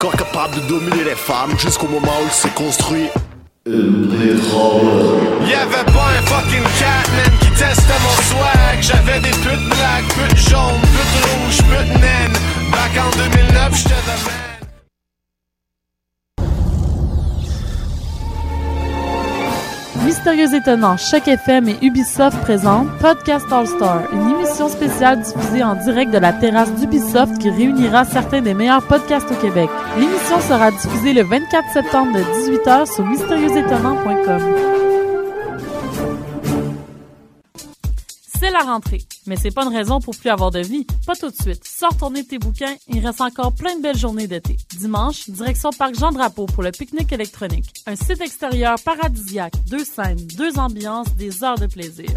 Corps capable de dominer les femmes jusqu'au moment où il s'est construit. Y'avait pas un fucking catman qui testait mon swag. J'avais des putes black, putes jaunes, putes rouges, putes naines. Back en 2009 j'étais man Mystérieux Étonnant, Choc FM et Ubisoft présentent Podcast All Star, une émission spéciale diffusée en direct de la terrasse d'Ubisoft qui réunira certains des meilleurs podcasts au Québec. L'émission sera diffusée le 24 septembre de 18h sur mystérieuxétonnant.com. C'est la rentrée, mais c'est pas une raison pour plus avoir de vie. Pas tout de suite. Sors tourner tes bouquins, il reste encore plein de belles journées d'été. Dimanche, direction Parc Jean-Drapeau pour le pique-nique électronique. Un site extérieur paradisiaque, deux scènes, deux ambiances, des heures de plaisir.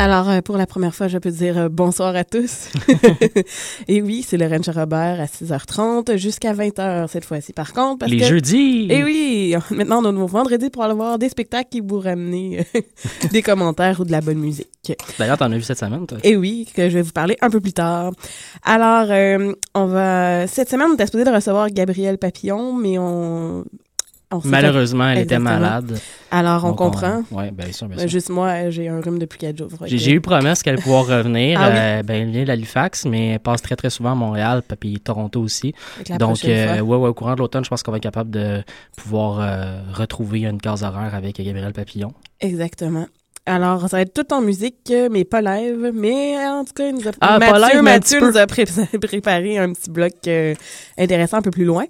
Alors, euh, pour la première fois, je peux dire euh, bonsoir à tous. Et oui, c'est le Range Robert à 6h30 jusqu'à 20h cette fois-ci. Par contre, parce Les que... jeudis! Et oui, maintenant on a nos vendredis pour avoir des spectacles qui vous ramener euh, des commentaires ou de la bonne musique. D'ailleurs, t'en as vu cette semaine, toi? Et oui, que je vais vous parler un peu plus tard. Alors, euh, on va cette semaine on était supposé de recevoir Gabrielle Papillon, mais on, on Malheureusement, elle était malade. Alors, on Donc, comprend. Oui, bien sûr, bien sûr. Juste moi, j'ai un rhume depuis quatre jours. J'ai que- eu promesse qu'elle pouvoir revenir. Ah oui? euh, ben, elle vient d'Halifax, mais elle passe très, très souvent à Montréal, puis Toronto aussi. Donc, euh, ouais, ouais, au courant de l'automne, je pense qu'on va être capable de pouvoir euh, retrouver une case horaire avec Gabriel Papillon. Exactement. Alors, ça va être tout en musique, mais pas live. Mais en tout cas, il nous a... Ah, Mathieu, live, Mathieu nous a pré- préparé un petit bloc intéressant un peu plus loin.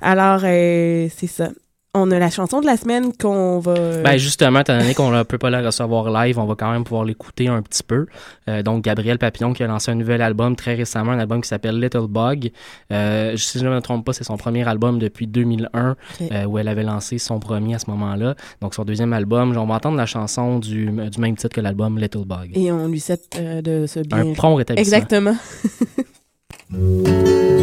Alors, c'est ça. On a la chanson de la semaine qu'on va... Ben justement, étant donné qu'on ne peut pas la recevoir live, on va quand même pouvoir l'écouter un petit peu. Euh, donc Gabriel Papillon qui a lancé un nouvel album très récemment, un album qui s'appelle Little Bug. Euh, si je ne me trompe pas, c'est son premier album depuis 2001 Ok. euh, où elle avait lancé son premier à ce moment-là. Donc son deuxième album, on va entendre la chanson du, du même titre que l'album Little Bug. Et on lui souhaite euh, de se bien... Un prompt rétablissement. Exactement.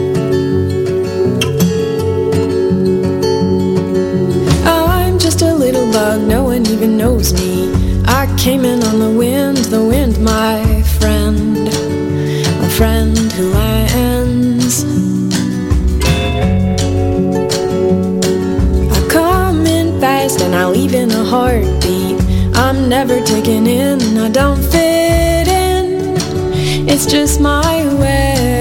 no one even knows me. I came in on the wind, the wind, my friend, a friend who lands. I come in fast and I leave in a heartbeat. I'm never taken in, I don't fit in. It's just my way.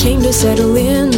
Came to settle in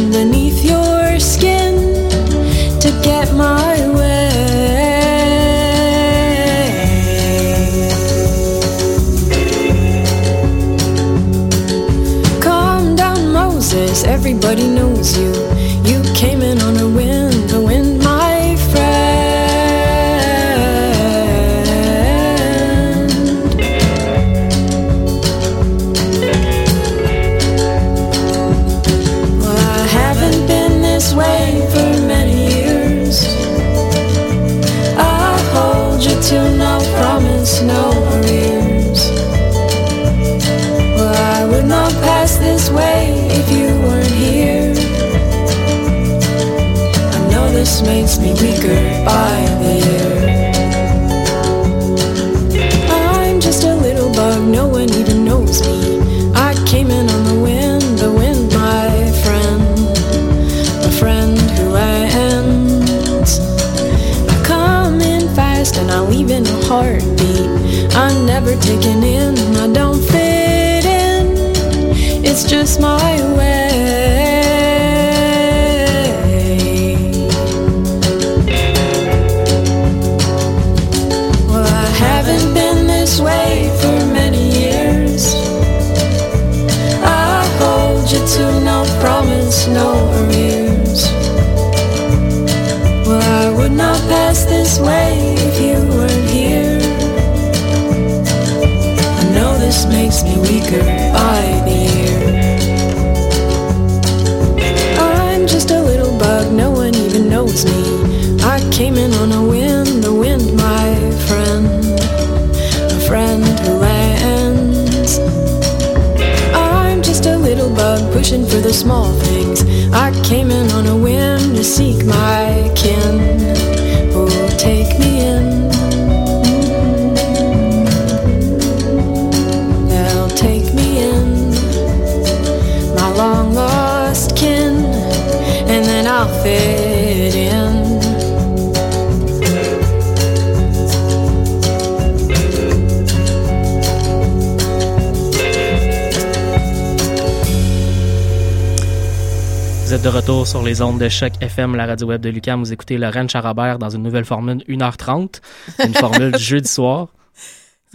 sur les ondes de Choc FM, la radio web de Lucam. Vous écoutez Lorraine Charabert dans une nouvelle formule 1h30, une formule du jeudi soir.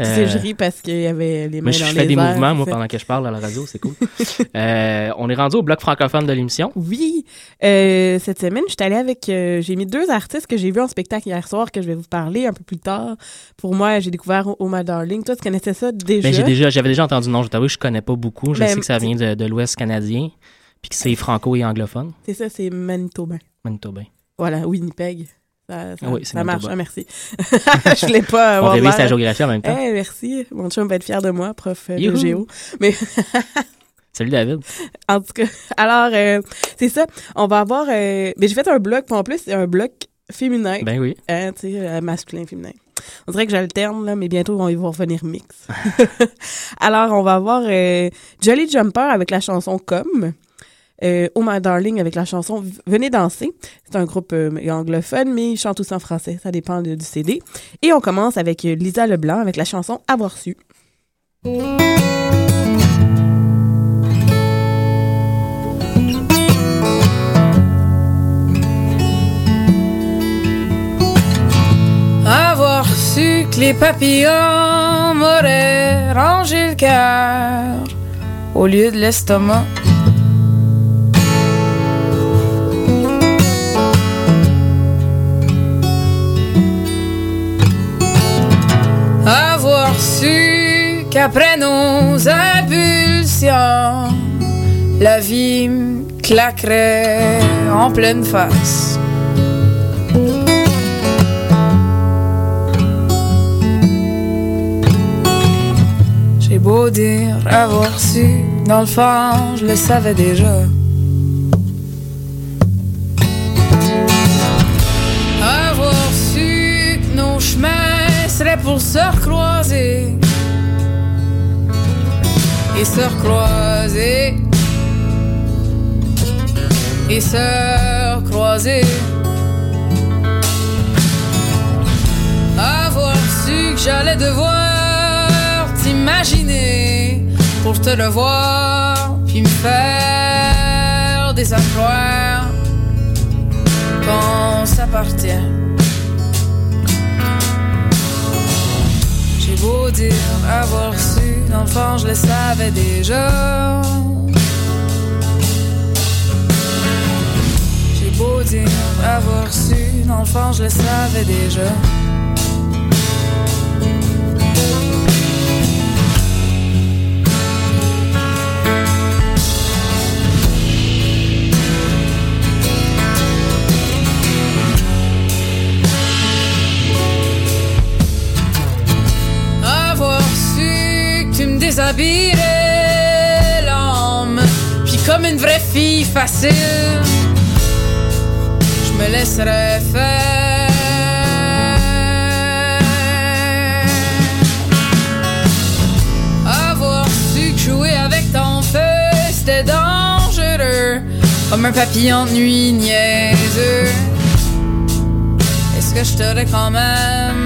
Euh, je ris parce qu'il y avait les mains Moi, je dans fais les des airs, mouvements, moi, pendant que je parle à la radio, c'est cool. Euh, on est rendu au bloc francophone de l'émission. Oui, euh, cette semaine, je suis allée avec. euh, j'ai mis deux artistes que j'ai vus en spectacle hier soir que je vais vous parler un peu plus tard. Pour moi, j'ai découvert Oh My Darling. Toi, tu connaissais ça déjà? Ben, j'ai déjà, j'avais déjà entendu le nom, je t'avoue, je connais pas beaucoup. Je Ben, sais que ça vient de, de l'Ouest canadien, puis que c'est franco et anglophone. C'est ça, c'est Manitoba. Manitobain. Voilà, Winnipeg. Ça, ça, Ah oui, c'est ça marche, ah, merci. je voulais pas On avoir révise ta géographie en même temps. Eh, merci. Mon chum va être fier de moi, prof euh, de géo. Mais Salut David. en tout cas, alors, euh, c'est ça. On va avoir... euh, mais j'ai fait un bloc, puis en plus, c'est un bloc féminin. Ben oui. Hein, tu sais, masculin, féminin. On dirait que j'alterne, là, mais bientôt, on va revenir mix. Alors, on va avoir euh, Jolly Jumper avec la chanson Comme. Euh, oh My Darling avec la chanson Venez danser. C'est un groupe euh, anglophone, mais ils chantent aussi en français. Ça dépend du CD. Et on commence avec euh, Lisa Leblanc avec la chanson Avoir su. Avoir su que les papillons m'auraient rangé le cœur au lieu de l'estomac. Avoir su qu'après nos impulsions, la vie me claquerait en pleine face. J'ai beau dire avoir su, dans le fond, je le savais déjà. Seraient pour se recroiser. et sœurs croisées et sœurs croisées. Avoir su que j'allais devoir t'imaginer pour te revoir puis me faire des affaires quand ça partait. Beau dire avoir su, dans je le savais déjà. J'ai beau dire avoir su, dans le fond je le savais déjà. Puis comme une vraie fille facile, je me laisserais faire. Avoir su que jouer avec ton feu c'était dangereux, comme un papillon de nuit niaiseux. Est-ce que je t'aurais quand même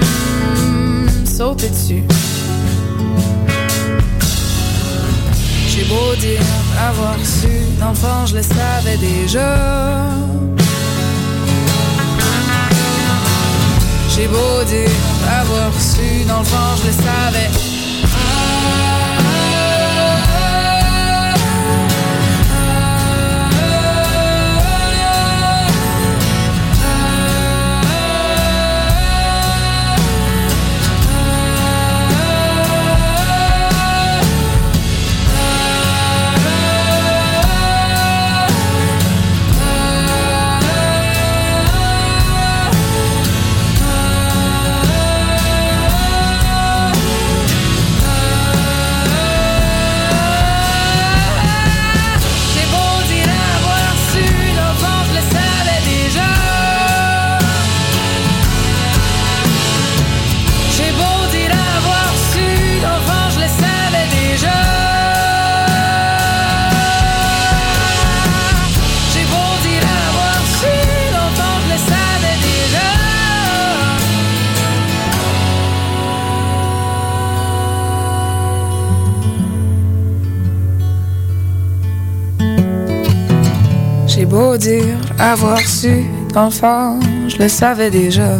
sauté dessus? J'ai beau dire avoir su, d'enfant je le savais déjà. J'ai beau dire avoir su, d'enfant je le savais. Avoir su, d'enfant je le savais déjà.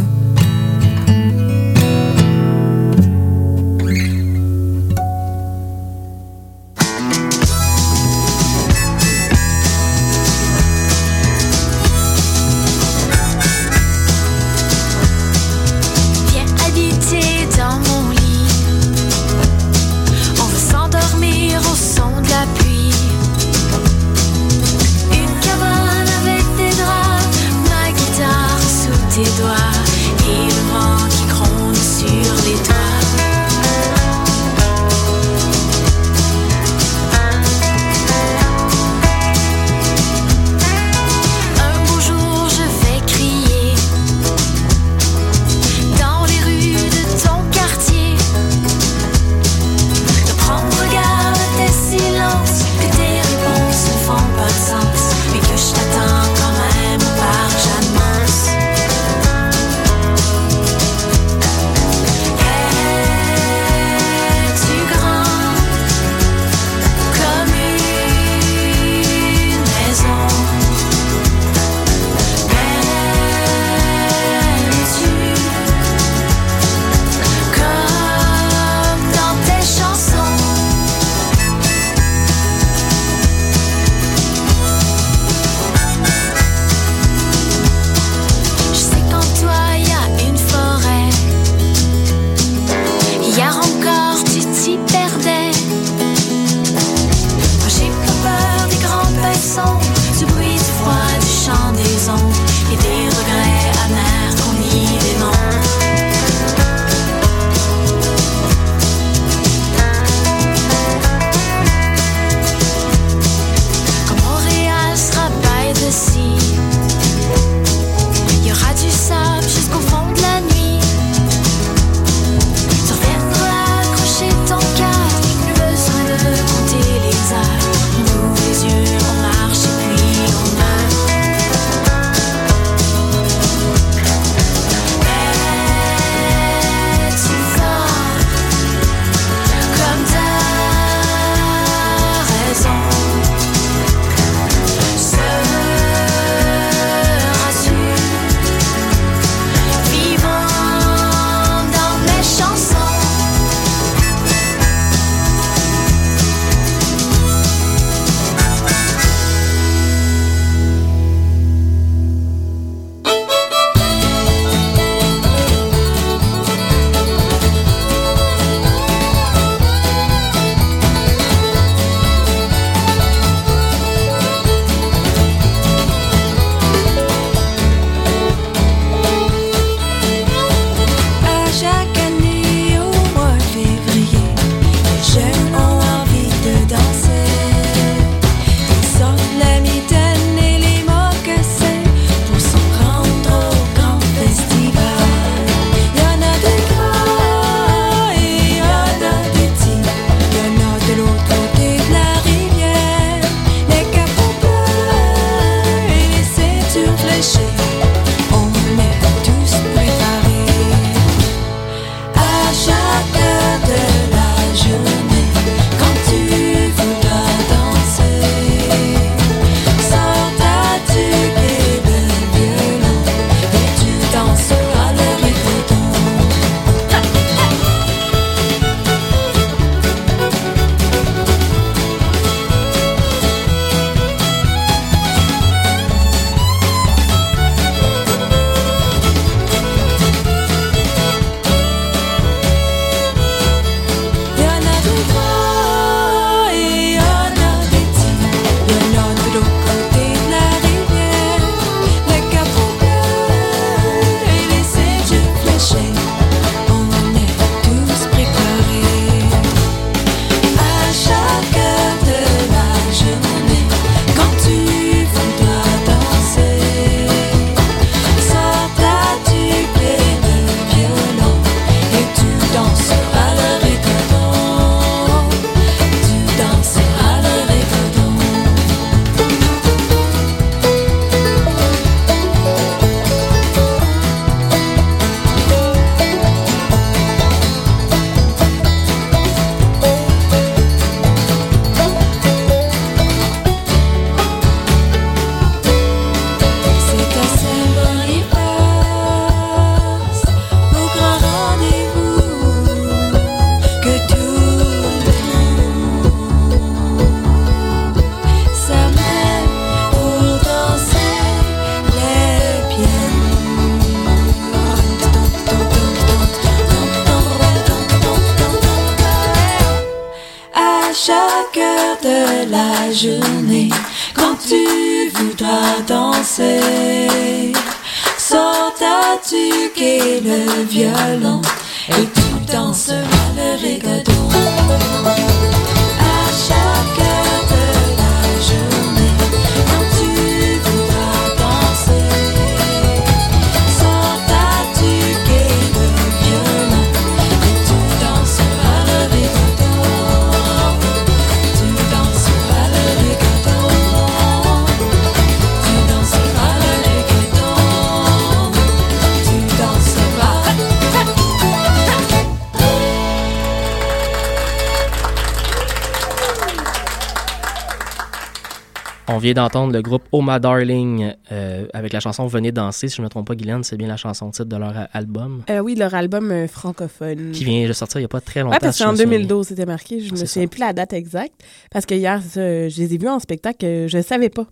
D'entendre le groupe Oh My Darling euh, avec la chanson Venez danser. Si je ne me trompe pas, Guylaine, c'est bien la chanson titre de leur a- album Euh, oui, leur album euh, francophone. qui vient de sortir il n'y a pas très longtemps. Ouais, parce qu'en me souviens bien. 2012, c'était marqué. Je me C'est souviens plus la date exacte. Parce que hier, je les ai vus en spectacle, euh, je savais pas.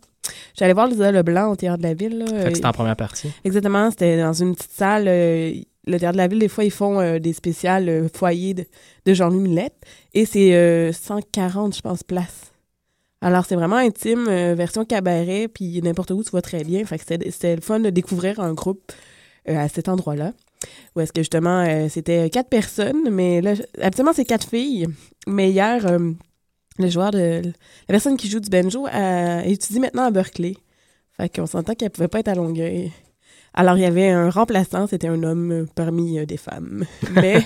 J'allais voir Lisa Leblanc au Théâtre de la Ville. là. Fait que c'était en première partie. Exactement, c'était dans une petite salle. euh, le Théâtre de la Ville, des fois, ils font euh, des spéciales euh, foyers de, de Jean-Louis Millette. Et c'est euh, 140, je pense, places. Alors, c'est vraiment intime, euh, version cabaret, puis n'importe où, tu vois très bien. Fait que c'était le fun de découvrir un groupe euh, à cet endroit-là. Où est-ce que, justement, euh, c'était quatre personnes, mais là, habituellement, c'est quatre filles. Mais hier, le joueur de... La personne qui joue du banjo euh, étudie maintenant à Berkeley. Fait qu'on s'entend qu'elle pouvait pas être à Longueuil. Alors, il y avait un remplaçant, c'était un homme parmi euh, des femmes. Mais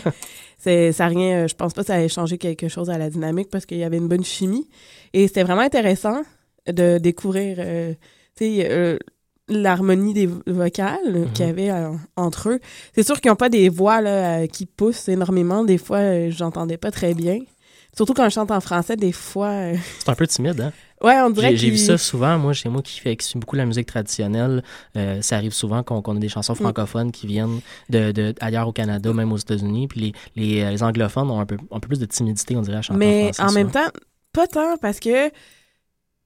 c'est, ça rien, euh, je pense pas que ça ait changé quelque chose à la dynamique parce qu'il y avait une bonne chimie. Et c'était vraiment intéressant de découvrir, euh, tu sais, euh, l'harmonie des vo- vocales qu'il y avait euh, entre eux. C'est sûr qu'ils n'ont pas des voix là, qui poussent énormément. Des fois, j'entendais pas très bien. Surtout quand je chante en français, des fois... euh, C'est un peu timide, hein? Ouais, on dirait J'ai j'ai vu ça souvent. Moi, chez moi, qui fait qui suit beaucoup la musique traditionnelle, euh, ça arrive souvent qu'on a des Mm. chansons francophones qui viennent de, de ailleurs au Canada, même aux États-Unis. Puis les, les, euh, les anglophones ont un peu, un peu plus de timidité, on dirait, à chanter Mais en français. en même temps, pas tant parce que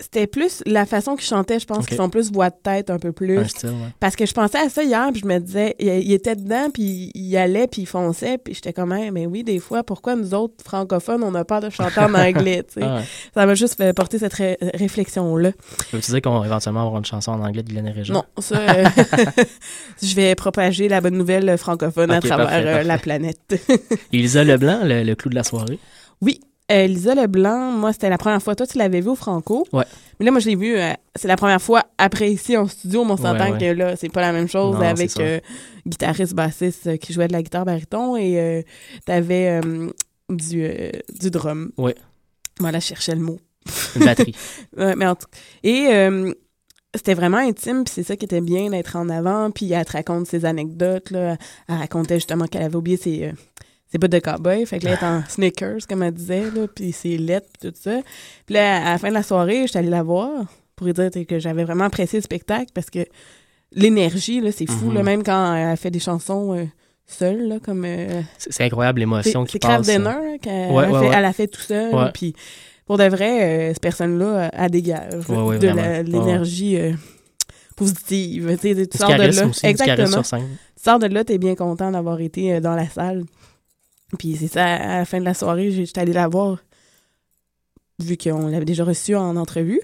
c'était plus la façon qu'ils chantaient, je pense qu'ils sont plus voix de tête un peu plus. Un style, ouais. Parce que je pensais à ça hier, puis je me disais, il, il était dedans, puis il allait, puis il fonçait, puis j'étais comme, Hey, mais oui, des fois, pourquoi nous autres francophones, on a peur de chanter en anglais, tu sais? Ah ouais. Ça m'a juste fait porter cette ré- réflexion-là. Veux-tu dire qu'on va éventuellement avoir une chanson en anglais de et Régent? Non, ça, euh, je vais propager la bonne nouvelle francophone à travers parfait, euh, parfait. la planète. Elisa Leblanc, le, le clou de la soirée. Oui. Euh, Lisa Leblanc, moi, c'était la première fois. Toi, tu l'avais vu au Franco. Ouais. Mais là, moi, je l'ai vu, euh, c'est la première fois après ici en studio, mais on s'entend Ouais, ouais. que là, c'est pas la même chose Non, avec euh, guitariste, bassiste euh, qui jouait de la guitare baryton et euh, t'avais du, du drum. Ouais. Voilà, je cherchais le mot. Une batterie. Ouais, mais en tout- Et c'était vraiment intime, puis c'est ça qui était bien d'être en avant. Puis elle te raconte ses anecdotes. Là. Elle racontait justement qu'elle avait oublié ses, euh, ses bottes de cowboy. Fait que là, elle est en sneakers, comme elle disait, là, puis ses lettres, puis tout ça. Puis là, à la fin de la soirée, j'étais allée la voir pour lui dire que j'avais vraiment apprécié le spectacle parce que l'énergie, là, c'est fou. Mhm. là, même quand elle fait des chansons euh, seule, là, comme... euh, C'est c'est incroyable l'émotion c'est qui c'est Craft passe. Dinner hein, qu'elle Ouais, elle ouais, fait, ouais. elle a fait tout seul. Puis pour de vrai, euh, cette personne-là, euh, elle dégage de l'énergie euh, positive. Tu sors de là. Exactement. Tu sors de là, t'es bien content d'avoir été euh, dans la salle. Puis c'est ça, à la fin de la soirée, j'étais allée la voir, vu qu'on l'avait déjà reçue en entrevue.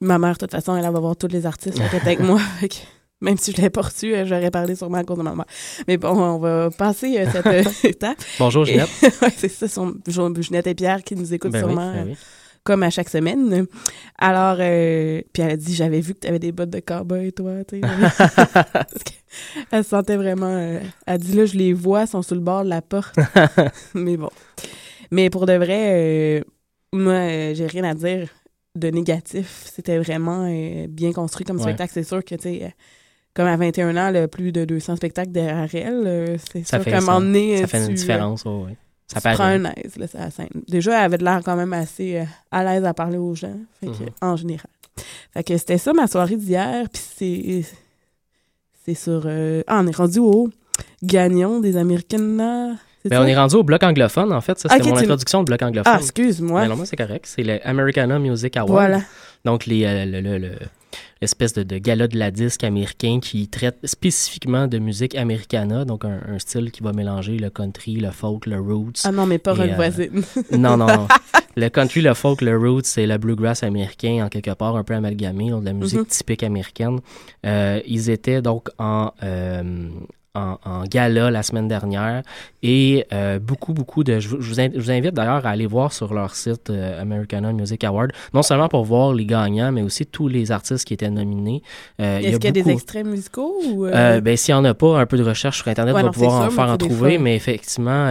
Ma mère, de toute façon, elle va voir tous les artistes qui étaient avec moi. Même si je l'avais pas reçue, euh, j'aurais parlé sûrement à cause de ma mère. Mais bon, on va passer euh, cette euh, étape. Bonjour, Et- Ginette. ouais, c'est ça, son, Ginette et Pierre qui nous écoutent Ben oui, sûrement, ben oui. Comme à chaque semaine. Alors, euh, puis elle a dit, j'avais vu que tu avais des bottes de cowboy, toi, tu sais. Parce que elle se sentait vraiment... euh, elle dit, là, je les vois, ils sont sur le bord de la porte. Mais bon. Mais pour de vrai, euh, moi, euh, j'ai rien à dire de négatif. C'était vraiment euh, bien construit comme Ouais. spectacle. C'est sûr que, tu sais... comme à 21 ans, là, plus de 200 spectacles derrière elle, c'est Ça sûr fait qu'à un ça. moment donné, Ça fait tu, une différence, ouais. Ça tu prends un aise, là, la scène. Déjà, elle avait de l'air quand même assez euh, à l'aise à parler aux gens, fait que, Mhm. en général. Fait que c'était ça ma soirée d'hier, puis c'est... C'est sur... euh, Ah, on est rendu au Gagnon des Américaines, Ben, on est rendu au bloc anglophone, en fait. Ça, c'était mon introduction au bloc anglophone. Ah, excuse-moi. Mais non, moi, c'est correct. C'est le Americana Music Award. Voilà. Donc, les, euh, le, le- le- l'espèce de, de gala de la disque américain qui traite spécifiquement de musique americana, donc un, un style qui va mélanger le country, le folk, le roots. Ah non, mais pas rock euh, voisine. Non, non, non. Le country, le folk, le roots, c'est le bluegrass américain, en quelque part un peu amalgamé, donc de la musique Mhm. typique américaine. Euh, ils étaient donc en, euh, en, en gala la semaine dernière et euh, beaucoup, beaucoup de... Je, vous- je vous in- je vous invite d'ailleurs à aller voir sur leur site euh, Americana Music Award, non seulement pour voir les gagnants, mais aussi tous les artistes qui étaient nominés. Euh, Est-ce qu'il y a des extraits musicaux ou. euh, euh, ben, s'il n'y en a pas, un peu de recherche sur Internet Ouais, va non, pouvoir en faire en trouver, mais effectivement,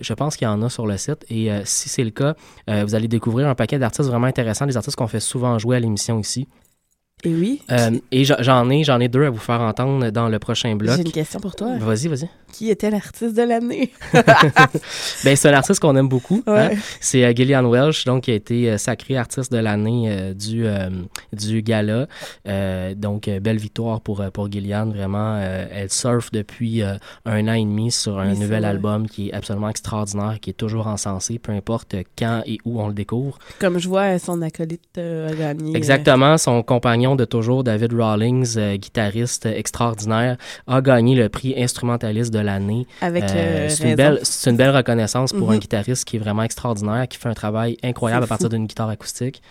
je pense qu'il y en a sur le site. Et si c'est le cas, vous allez découvrir un paquet d'artistes vraiment intéressants, des artistes qu'on fait souvent jouer à l'émission ici. Et oui. Euh, et j'en- ai, j'en ai deux à vous faire entendre dans le prochain bloc. J'ai une question pour toi. Vas-y, vas-y. Qui était l'artiste de l'année? Ben, c'est un artiste qu'on aime beaucoup. hein. C'est euh, Gillian Welsh, donc qui a été euh, sacré artiste de l'année euh, du euh, du gala. Donc belle victoire pour pour Gillian. Vraiment, elle surfe depuis un an et demi sur un Oui, nouvel album qui est absolument extraordinaire, qui est toujours encensé, peu importe quand et où on le découvre. Comme je vois, son acolyte a gagné. Exactement, son compagnon de toujours, David Rawlings, euh, guitariste extraordinaire, a gagné le prix instrumentaliste de l'année. Avec, euh, c'est une raison. belle, c'est une belle reconnaissance pour Mhm. un guitariste qui est vraiment extraordinaire, qui fait un travail incroyable à partir d'une guitare acoustique.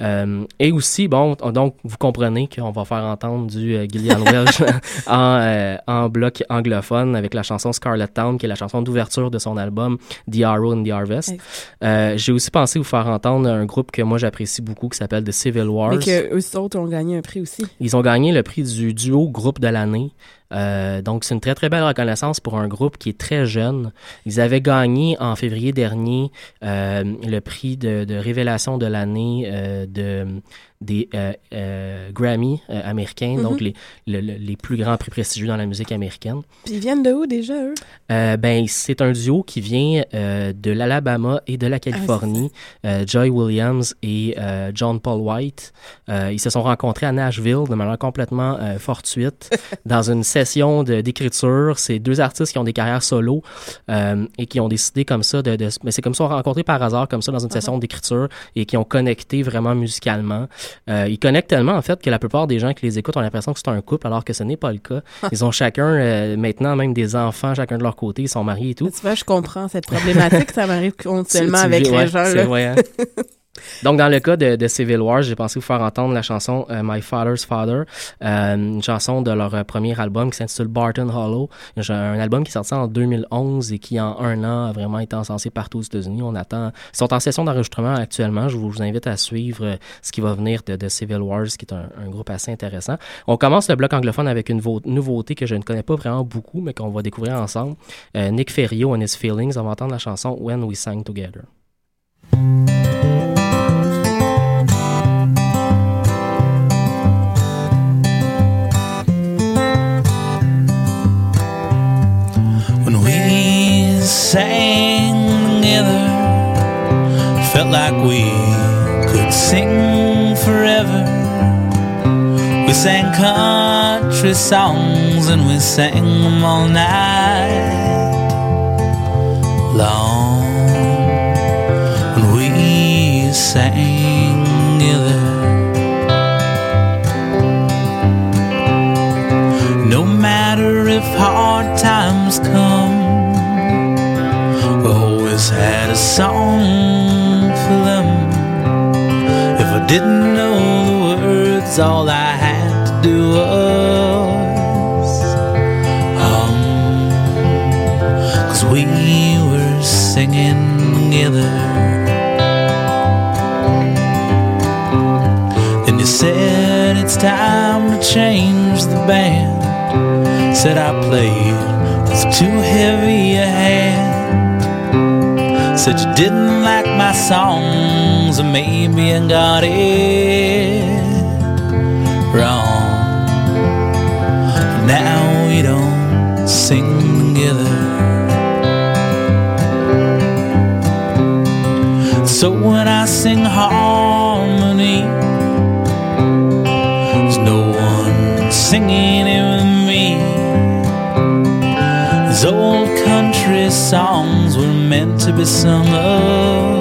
Euh, et aussi, bon, donc vous comprenez qu'on va faire entendre du euh, Gillian Welsh en, euh, en bloc anglophone avec la chanson Scarlet Town, qui est la chanson d'ouverture de son album The Arrow and the Harvest. J'ai aussi pensé vous faire entendre un groupe que moi j'apprécie beaucoup qui s'appelle The Civil Wars. Mais que eux autres ont gagné un prix aussi. Ils ont gagné le prix du duo groupe de l'année. Euh, donc, c'est une très, très belle reconnaissance pour un groupe qui est très jeune. Ils avaient gagné en février dernier euh, le prix de, de révélation de l'année euh, de, des euh, euh, Grammy euh, américains, Mhm. donc les, le- le- les plus grands prix prestigieux dans la musique américaine. Puis ils viennent de où déjà, eux? Euh, ben, c'est un duo qui vient de l'Alabama et de la Californie. Euh, Joy Williams et John Paul White. Ils se sont rencontrés à Nashville de manière complètement fortuite dans une session d'écriture. C'est deux artistes qui ont des carrières solo euh, et qui ont décidé comme ça de... de mais c'est comme ça, on rencontré par hasard comme ça dans une session d'écriture et qui ont connecté vraiment musicalement. Euh, ils connectent tellement en fait que la plupart des gens qui les écoutent ont l'impression que c'est un couple alors que ce n'est pas le cas. Ils ont chacun euh, maintenant même des enfants chacun de leur côté, ils sont mariés et tout. Tu vois, je comprends cette problématique. ça m'arrive continuellement avec les gens. c'est vrai, hein? Donc, dans le cas de, de Civil Wars, j'ai pensé vous faire entendre la chanson euh, My Father's Father, euh, une chanson de leur euh, premier album qui s'intitule Barton Hollow. Un album qui est sorti en 2011 et qui, en un an, a vraiment été encensé partout aux États-Unis. On attend. Ils sont en session d'enregistrement actuellement. Je vous, invite à suivre ce qui va venir de, de Civil Wars, qui est un, groupe assez intéressant. On commence le bloc anglophone avec une nouveauté que je ne connais pas vraiment beaucoup, mais qu'on va découvrir ensemble. Nick Ferrio and His Feelings. On va entendre la chanson When We Sang Together. Sang together, felt like we could sing forever. We sang country songs and we sang them all night long. When we sang together. No matter if hard times come, a song for them. If I didn't know the words, all I had to do was hum. Cause we were singing together. Then you said it's time to change the band. Said I played with too heavy a. Said you didn't like my songs, or maybe I got it wrong. Now we don't sing together. So when I sing harmony, there's no one singing it with me. These old country songs were meant to be alone.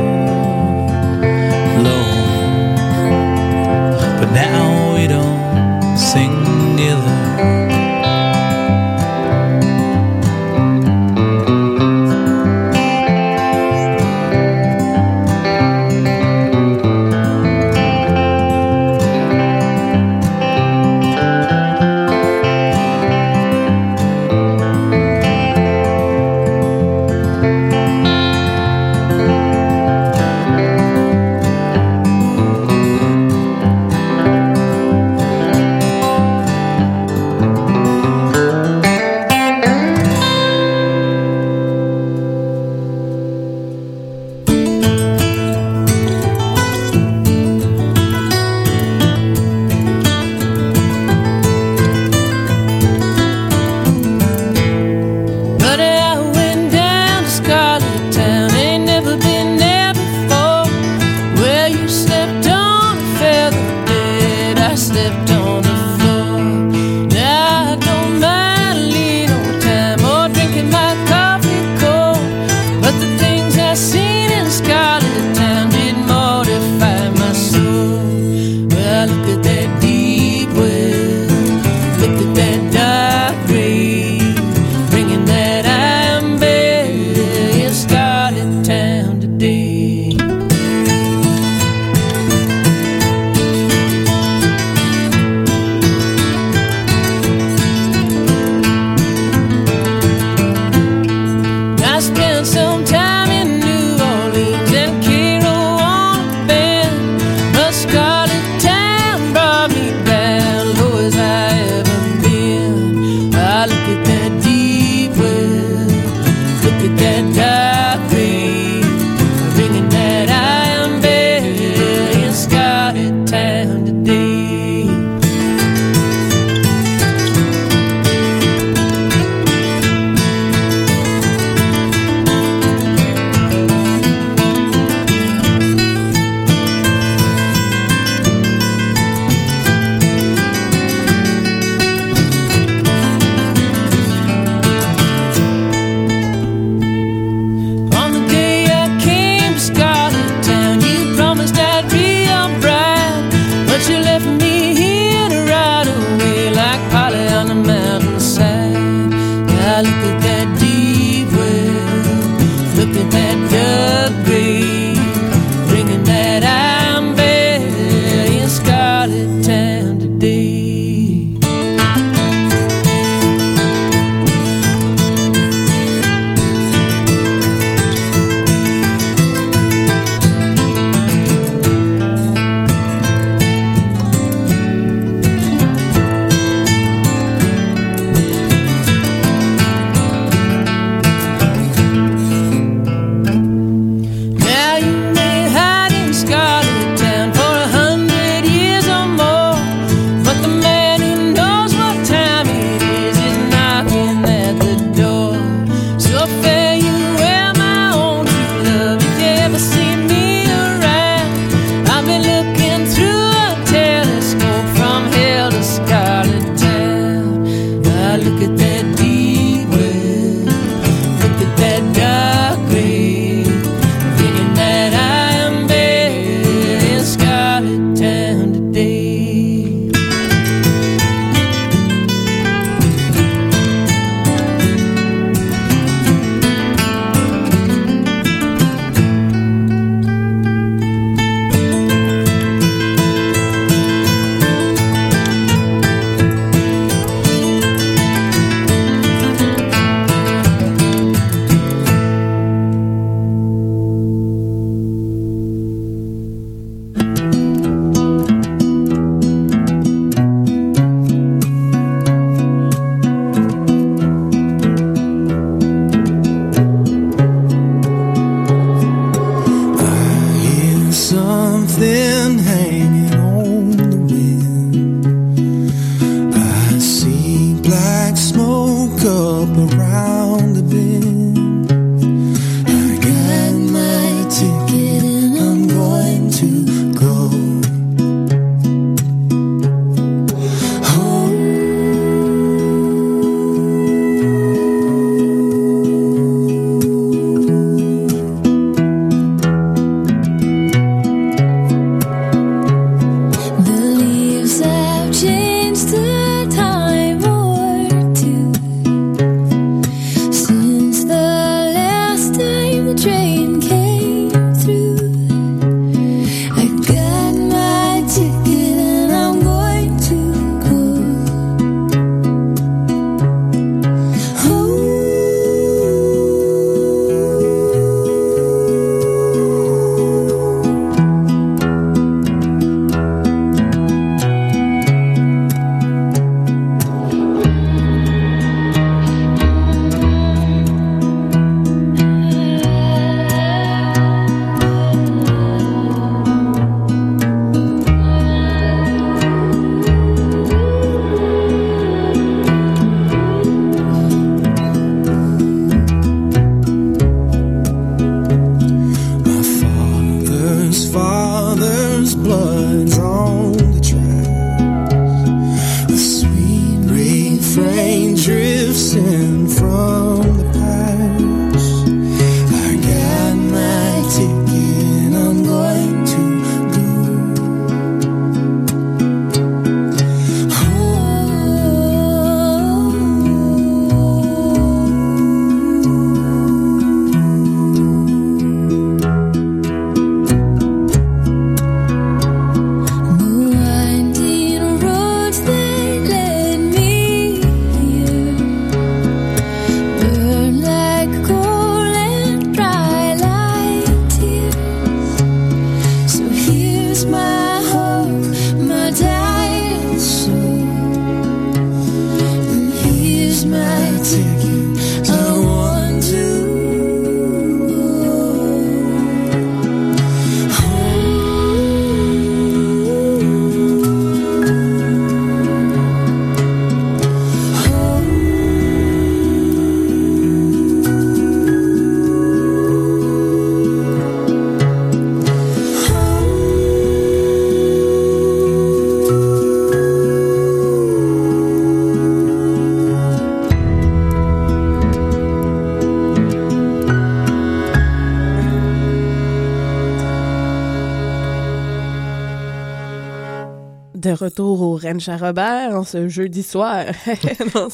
Retour au Ranch à Robert en ce jeudi soir. Non,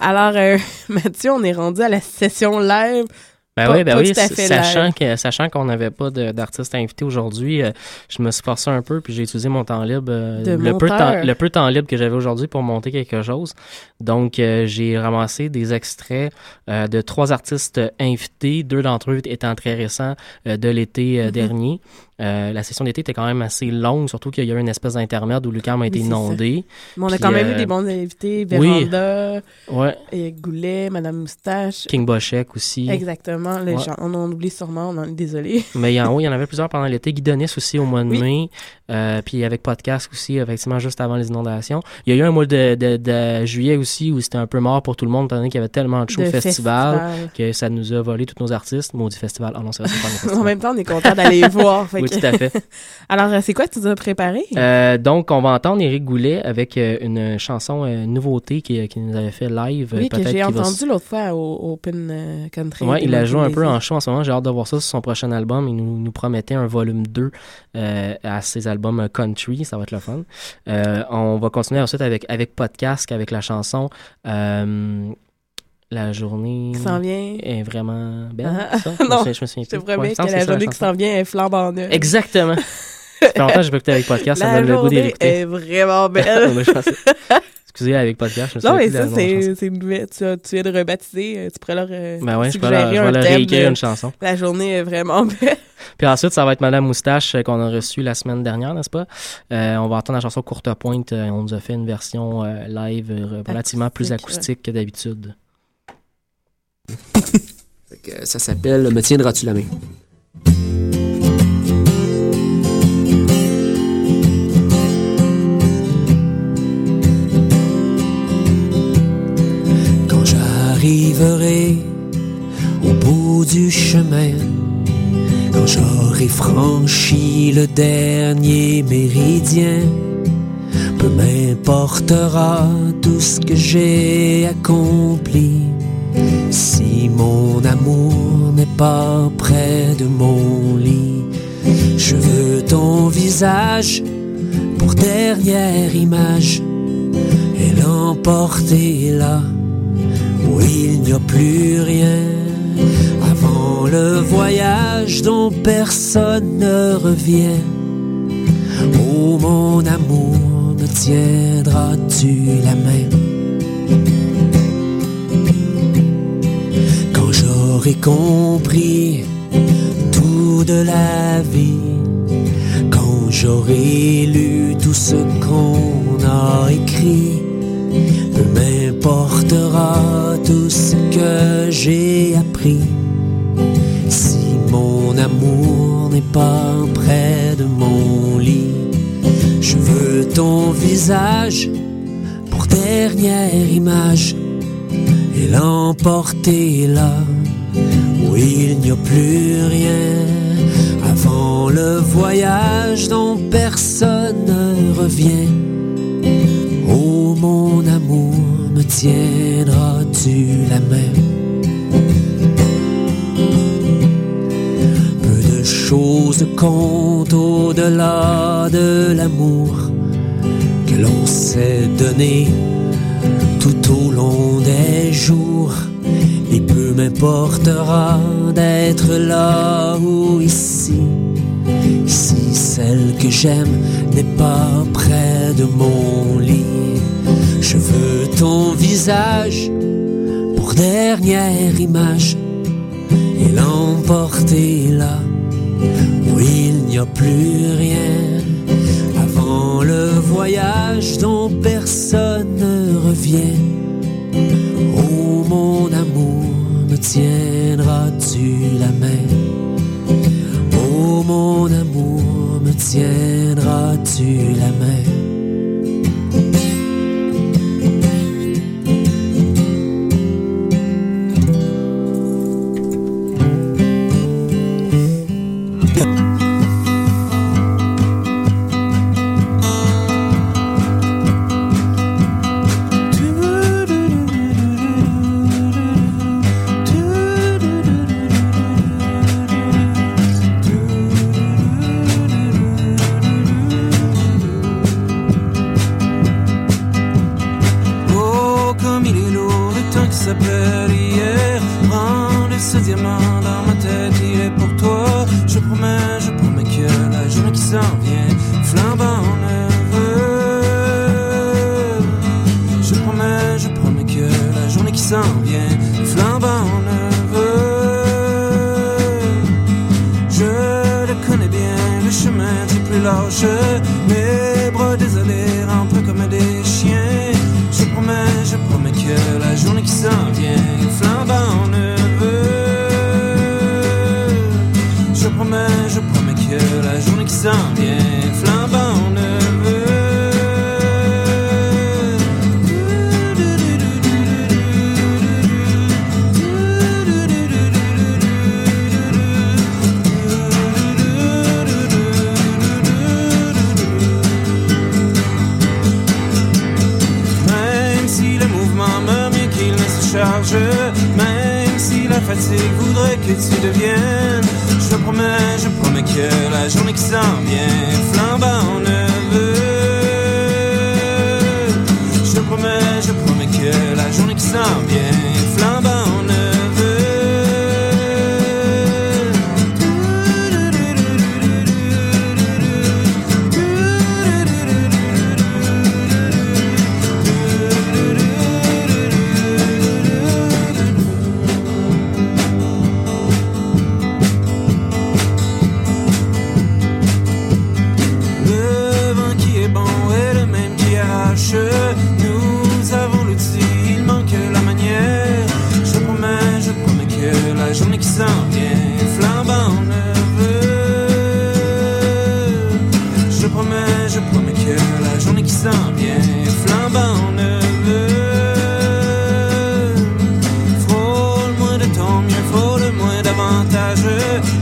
Alors, euh, Mathieu, on est rendu à la session live. Ben Pas- oui, ben oui, sachant que sachant qu'on n'avait pas d'artiste invité aujourd'hui, euh, je me suis forcé un peu puis j'ai utilisé mon temps libre, euh, le peu de temps, monteur. le peu de temps libre que j'avais aujourd'hui pour monter quelque chose. Donc euh, j'ai ramassé des extraits euh, de trois artistes invités, deux d'entre eux étant très récents euh, de l'été Mhm. dernier. La session d'été était quand même assez longue, surtout qu'il y a eu une espèce d'intermède où Lucam a été Oui, inondé. Mais on a Puis, quand même eu des bons invités. oui. Véranda, Ouais. Eric Goulet, Madame Moustache. King Bochek aussi. Exactement. Les Ouais. gens, on en oublie sûrement, on en est désolé. Mais en, oui, il y en avait plusieurs pendant l'été. Guy Donis aussi au mois de Oui. mai. Puis avec podcast aussi, effectivement, juste avant les inondations. Il y a eu un mois de, de, de juillet aussi où c'était un peu mort pour tout le monde, étant donné qu'il y avait tellement de shows De festivals festivals. que ça nous a volé tous nos artistes. Maudit festival. Ah non, c'est pas en même temps, on est content d'aller voir. fait Oui, que- tout à fait. Alors, euh, c'est quoi que tu nous as préparé? Euh, donc, on va entendre Éric Goulet avec euh, une chanson euh, nouveauté qui, qui nous avait fait live. oui, que j'ai qu'il va entendu l'autre fois au Open Country. De il la joue un peu en show en ce moment. J'ai hâte de voir ça sur son prochain album. Il nous, nous promettait un volume 2 euh, à ses albums country. Ça va être le fun. Euh, on va continuer ensuite avec, avec Podcast, avec la chanson euh, La journée Qui s'en vient. est vraiment belle. Ah, ça? Je me non, je me souviens je te promets que la ça, journée qui s'en vient est flambant neuve. Exactement. Ça fait longtemps que je peux écouter avec Podcast. Ça La me donne le goût journée d'écouter. est vraiment belle. Excusez, avec Podcast. je me Non, mais ça, c'est nouvelle. Tu, as- tu viens de rebaptiser. euh, Tu pourrais leur euh, Ben ouais, je leur- je vais un leur thème réécrire de- une chanson. La journée est vraiment belle. Puis ensuite, ça va être Madame Moustache euh, qu'on a reçue la semaine dernière, n'est-ce pas? Euh, on va entendre la chanson Courte Pointe. On nous a fait une version euh, live euh, relativement plus Acoustique, que d'habitude. Ça s'appelle Me tiendras-tu la main? J'arriverai au bout du chemin quand j'aurai franchi le dernier méridien. Peu m'importera tout ce que j'ai accompli si mon amour n'est pas près de mon lit. Je veux ton visage pour dernière image et l'emporter là il n'y a plus rien avant le voyage dont personne ne revient. Oh mon amour, me tiendras-tu la main? Quand j'aurai compris tout de la vie, quand j'aurai lu tout ce qu'on a écrit, peu m'importera tout ce que j'ai appris. Si mon amour n'est pas près de mon lit, je veux ton visage pour dernière image et l'emporter là où il n'y a plus rien avant le voyage dont personne ne revient. Oh mon amour, tiendras-tu la main? Peu de choses comptent au-delà de l'amour que l'on s'est donné tout au long des jours. Et peu m'importera d'être là ou ici. Si celle que j'aime n'est pas près de mon lit, je veux ton visage pour dernière image et l'emporter là où il n'y a plus rien avant le voyage dont personne ne revient. Oh mon amour, me tiendras-tu la main? Oh mon amour, me tiendras-tu la main?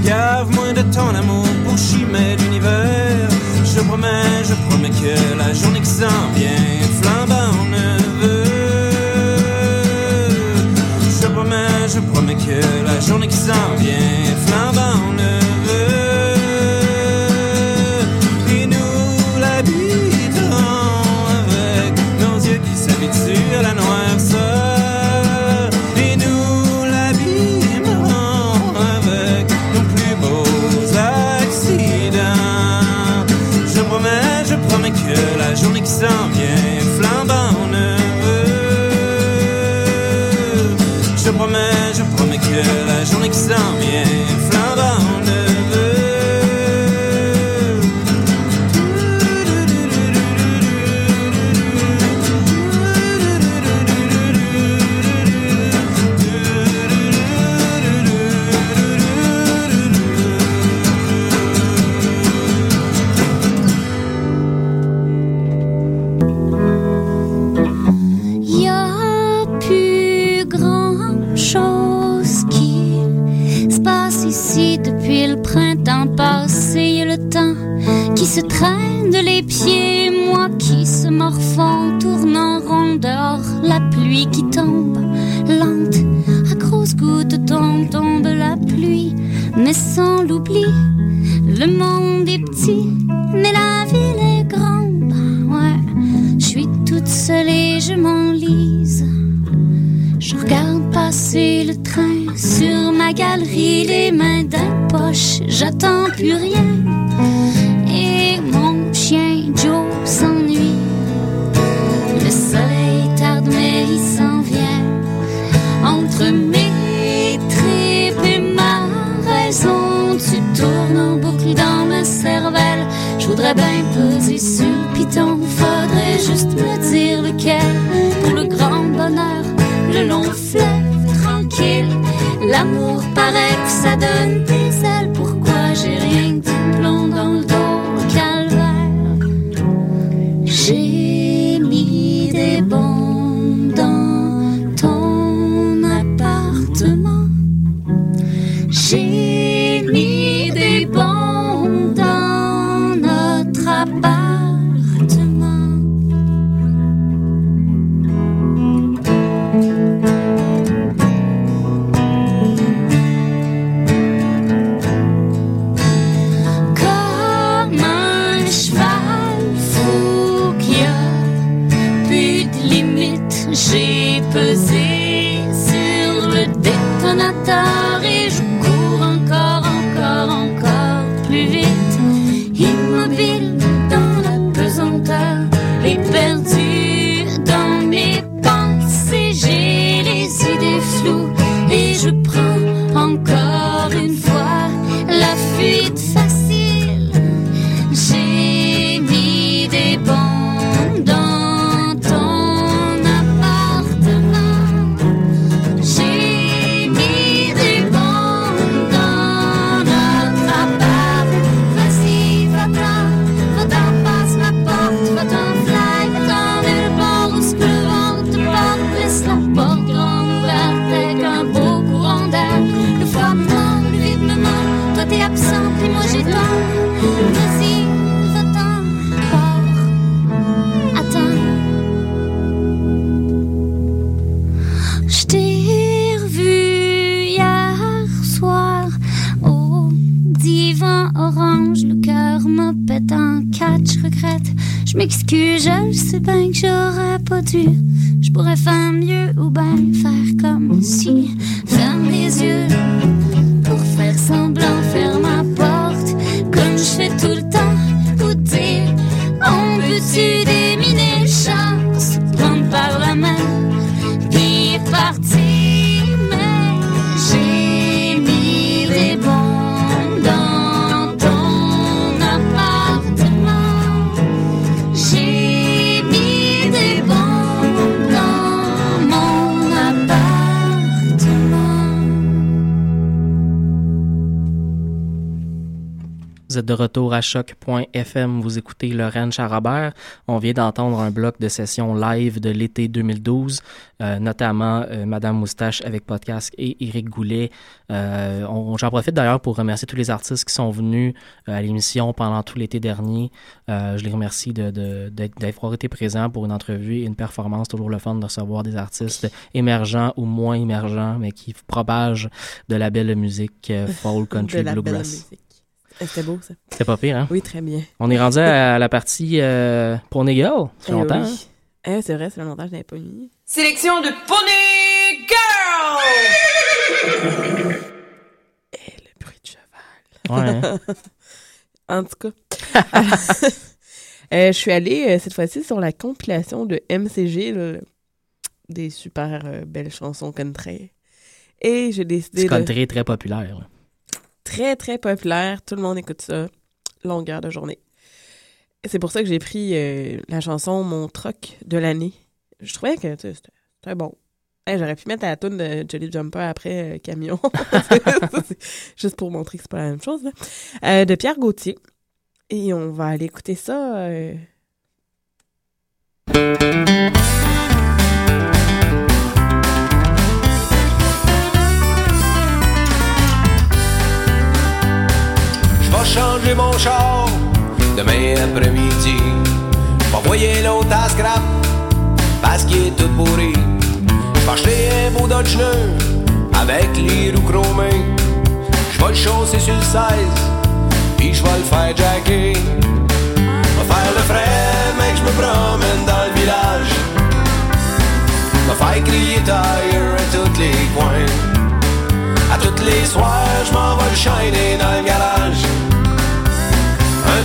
Gave moins de ton amour pour chimer l'univers. Je promets, je promets que la journée qui s'en vient flambant neveu. Je promets, je promets que la journée qui s'en vient flambant neveu. Promets, je promets que la journée qui s'en les mains d'un poche, j'attends plus rien. Pesé sur le détonateur retour à choc.fm, vous écoutez Lorraine Charabert. On vient d'entendre un bloc de session live de l'été 2012, euh, notamment euh, Madame Moustache avec podcast et Éric Goulet. Euh, J'en profite d'ailleurs pour remercier tous les artistes qui sont venus à l'émission pendant tout l'été dernier. Je les remercie de- de- d'être- d'avoir été présents pour une entrevue et une performance. Toujours le fun de recevoir des artistes émergents ou moins émergents, mais qui propagent de la belle musique folk, country, bluegrass. Eh, C'était beau, ça. C'était pas pire, hein? Oui, très bien. On est rendu à la partie euh, Pony Girl. Fait Eh longtemps. oui. Eh, c'est vrai, c'est le montage d'un pas mis. Sélection de Pony Girl! Ouais. en tout cas. Alors, Euh, je suis allée euh, cette fois-ci sur la compilation de MCG, là, des super euh, belles chansons country. Et j'ai décidé C'est de... country très populaire. là. Très, très populaire. Tout le monde écoute ça. Longueur de journée. C'est pour ça que j'ai pris euh, la chanson Mon troc de l'année. Je trouvais que c'était bon. J'aurais pu mettre la tune de Jolly Jumper après euh, Camion. Juste pour montrer que c'est pas la même chose. Euh, de Pierre Gauthier. Et on va aller écouter ça. Mon char demain après-midi. Je vais envoyer l'autre à scrap parce qu'il est tout pourri. Acheter un beau Dodge neuf avec les roues chromées. Je vais le chausser sur le 16 puis je vais le faire jacker. Je vais faire le frais, mec, je me promène dans le village. Je vais faire crier tire à tous les coins. À tous les soirs, je m'en vais le shiner dans le garage.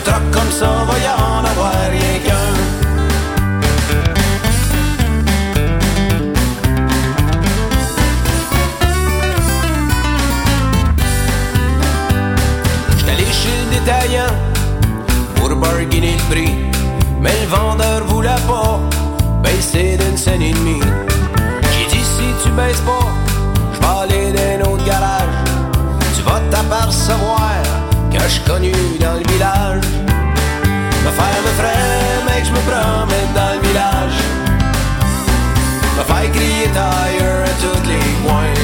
Truck comme ça, va y en rien qu'un. Détaillant pour bargainer le prix. Mais le vendeur voulait pas baisser d'une scène et demie. J'ai dit si tu baisses pas, je vais aller dans un autre garage. Tu vas t'apercevoir que je connu dans le village. Me faire me frais, mec, je me promène dans le village. Me faire crier tire à tous les coins.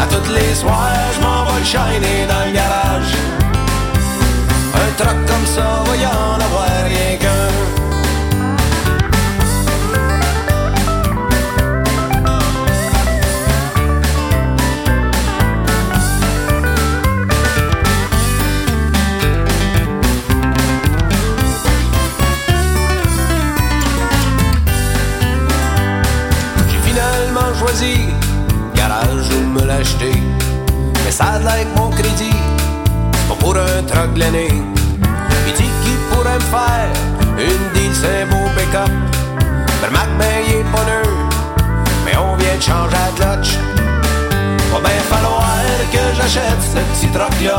À tous les soirs, je m'en vais le shiner dans le garage. Un truck comme ça, en avoir rien qu'un. L'acheter. Mais ça que mon crédit, pas pour un truck de l'année. Il dit qu'il pourrait me faire une deal, c'est beau pick-up. Mais Mac, ben, il est pas neuf, mais on vient de changer la clutch. Va bien falloir que j'achète ce petit truck-là.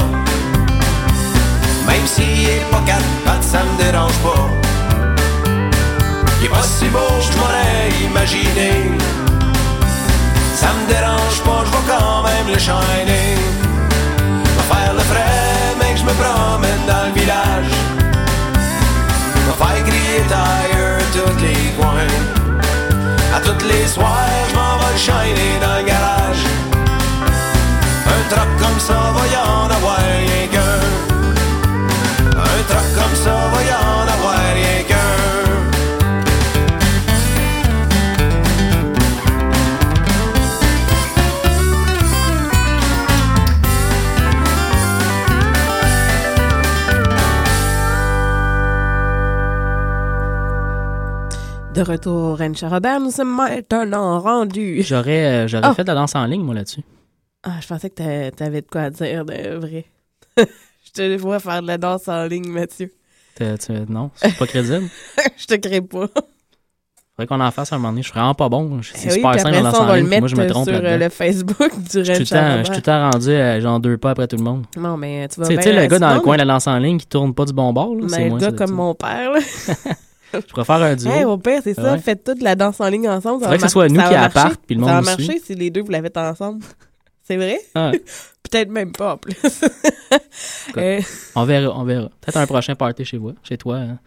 Même s'il est pas quatre pattes, ça me dérange pas. Il est pas si beau je m'aurais imaginé. Ça me dérange pas, je vais quand même le shiner. Va faire le frais, mec, je me promène dans le village. Va faire crier tire tous les coins. À tous les soirs, je m'en vais le dans le garage. Un truck comme ça, en avoir rien qu'un. Un truck comme ça, va De retour Ranch Robert, nous sommes maintenant rendus. J'aurais euh, j'aurais Ah. fait de la danse en ligne, moi, là-dessus. Ah, je pensais que t'a- t'avais de quoi dire de vrai. je te vois faire de la danse en ligne, Mathieu. T'es- tu- non, c'est pas crédible. je te crée pas. Faudrait qu'on en fasse un moment donné. Je suis vraiment pas bon. C'est Eh oui, super simple la danse on en va ligne. mettre Moi, je me trompe sur euh, là-dedans. le Facebook du Je suis tout le temps- je suis tout Robert. le temps rendu à genre deux pas après tout le monde. Non, mais tu vas tu sais, le gars dans le coin de la danse en ligne qui tourne pas du bon bord, là, c'est moi. gars ça, comme mon père, là. Je pourrais faire un duo. Hey, au pire, c'est ça. Ouais. Faites toute la danse en ligne ensemble. ça Faudrait va que ce soit nous ça qui va appart, puis le Ça monde va nous marcher suit. si les deux vous la faites ensemble. C'est vrai? Ouais. Peut-être même pas, en plus. Euh, On verra, on verra. Peut-être un prochain party chez vous, chez toi, hein,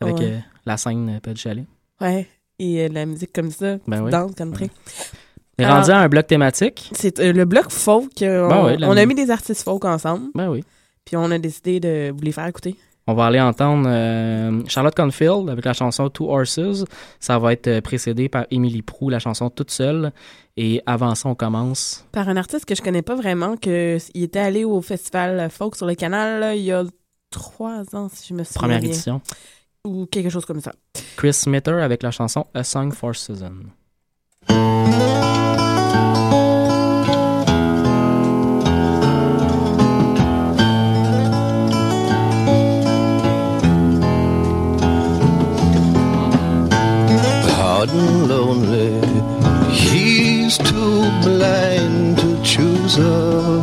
avec Ouais. euh, la scène euh, Pas du Chalet. ouais. Et euh, la musique comme ça, Ben oui. danse comme ça. On est Alors- rendu à un bloc thématique. C'est le bloc folk. Ben on, oui, on a mis des artistes folk ensemble. Ben oui. Puis on a décidé de vous les faire écouter. On va aller entendre euh, Charlotte Confield avec la chanson Two Horses. Ça va être euh, précédé par Émilie Prou, la chanson Toute seule. Et avant ça, on commence. Par un artiste que je connais pas vraiment, que il était allé au festival folk sur le canal là, il y a trois ans, si je me souviens Première édition. Ou quelque chose comme ça. Chris Smitter avec la chanson A Song for Susan. Hard and lonely. He's too blind to choose her.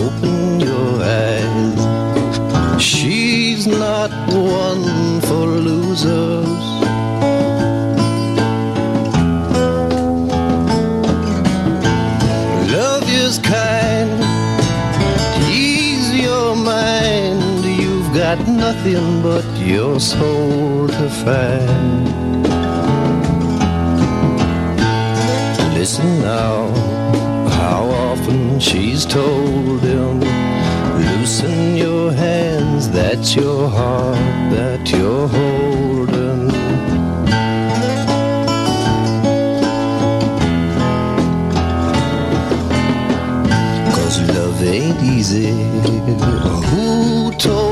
Open your eyes. She's not one for losers. Got nothing but your soul to find. Listen now, how often she's told him. Loosen your hands, that's your heart that you're holding. Cause love ain't easy. Who told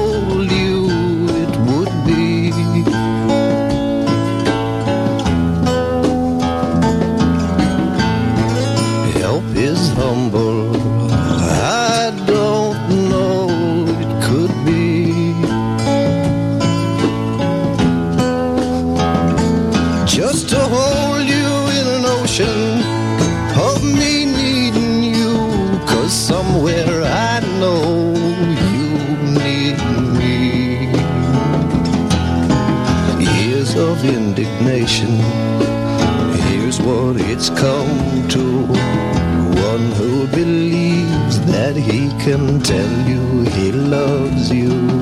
indignation. Here's what it's come to. One who believes that he can tell you he loves you.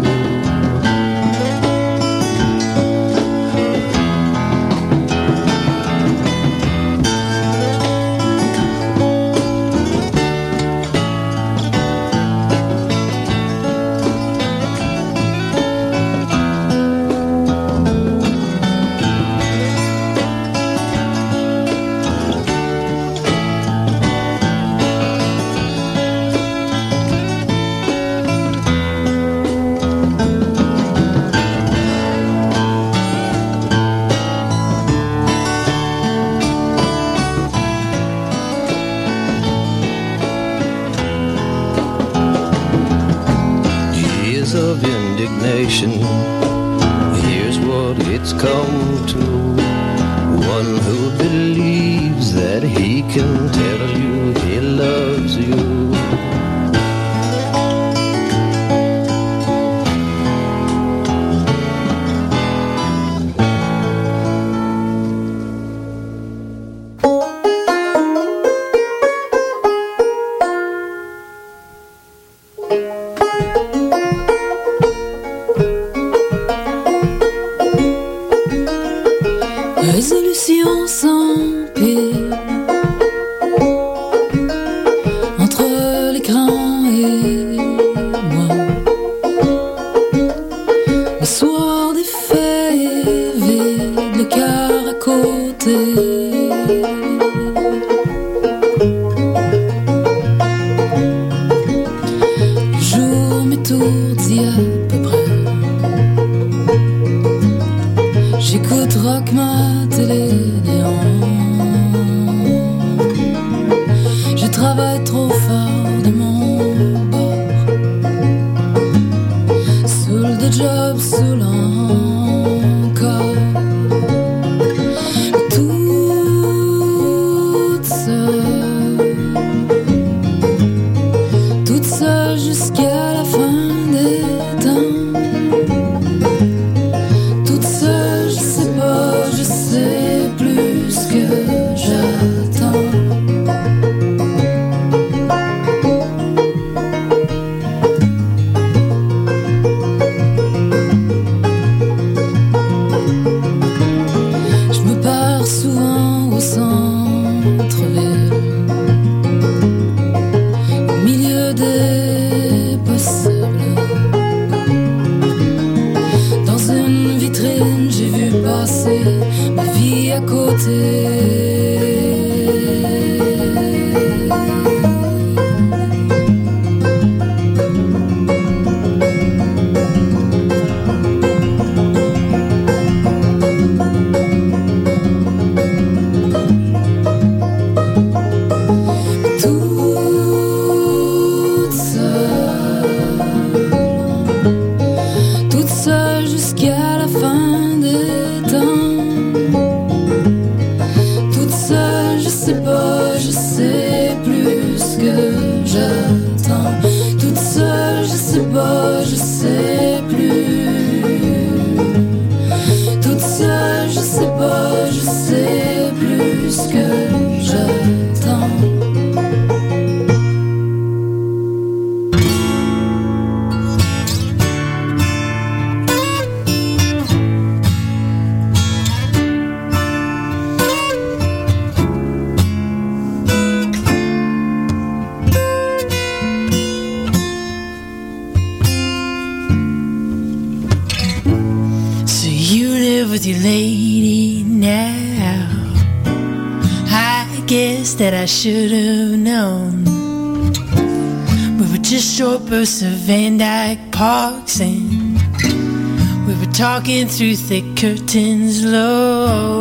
Through thick curtains low.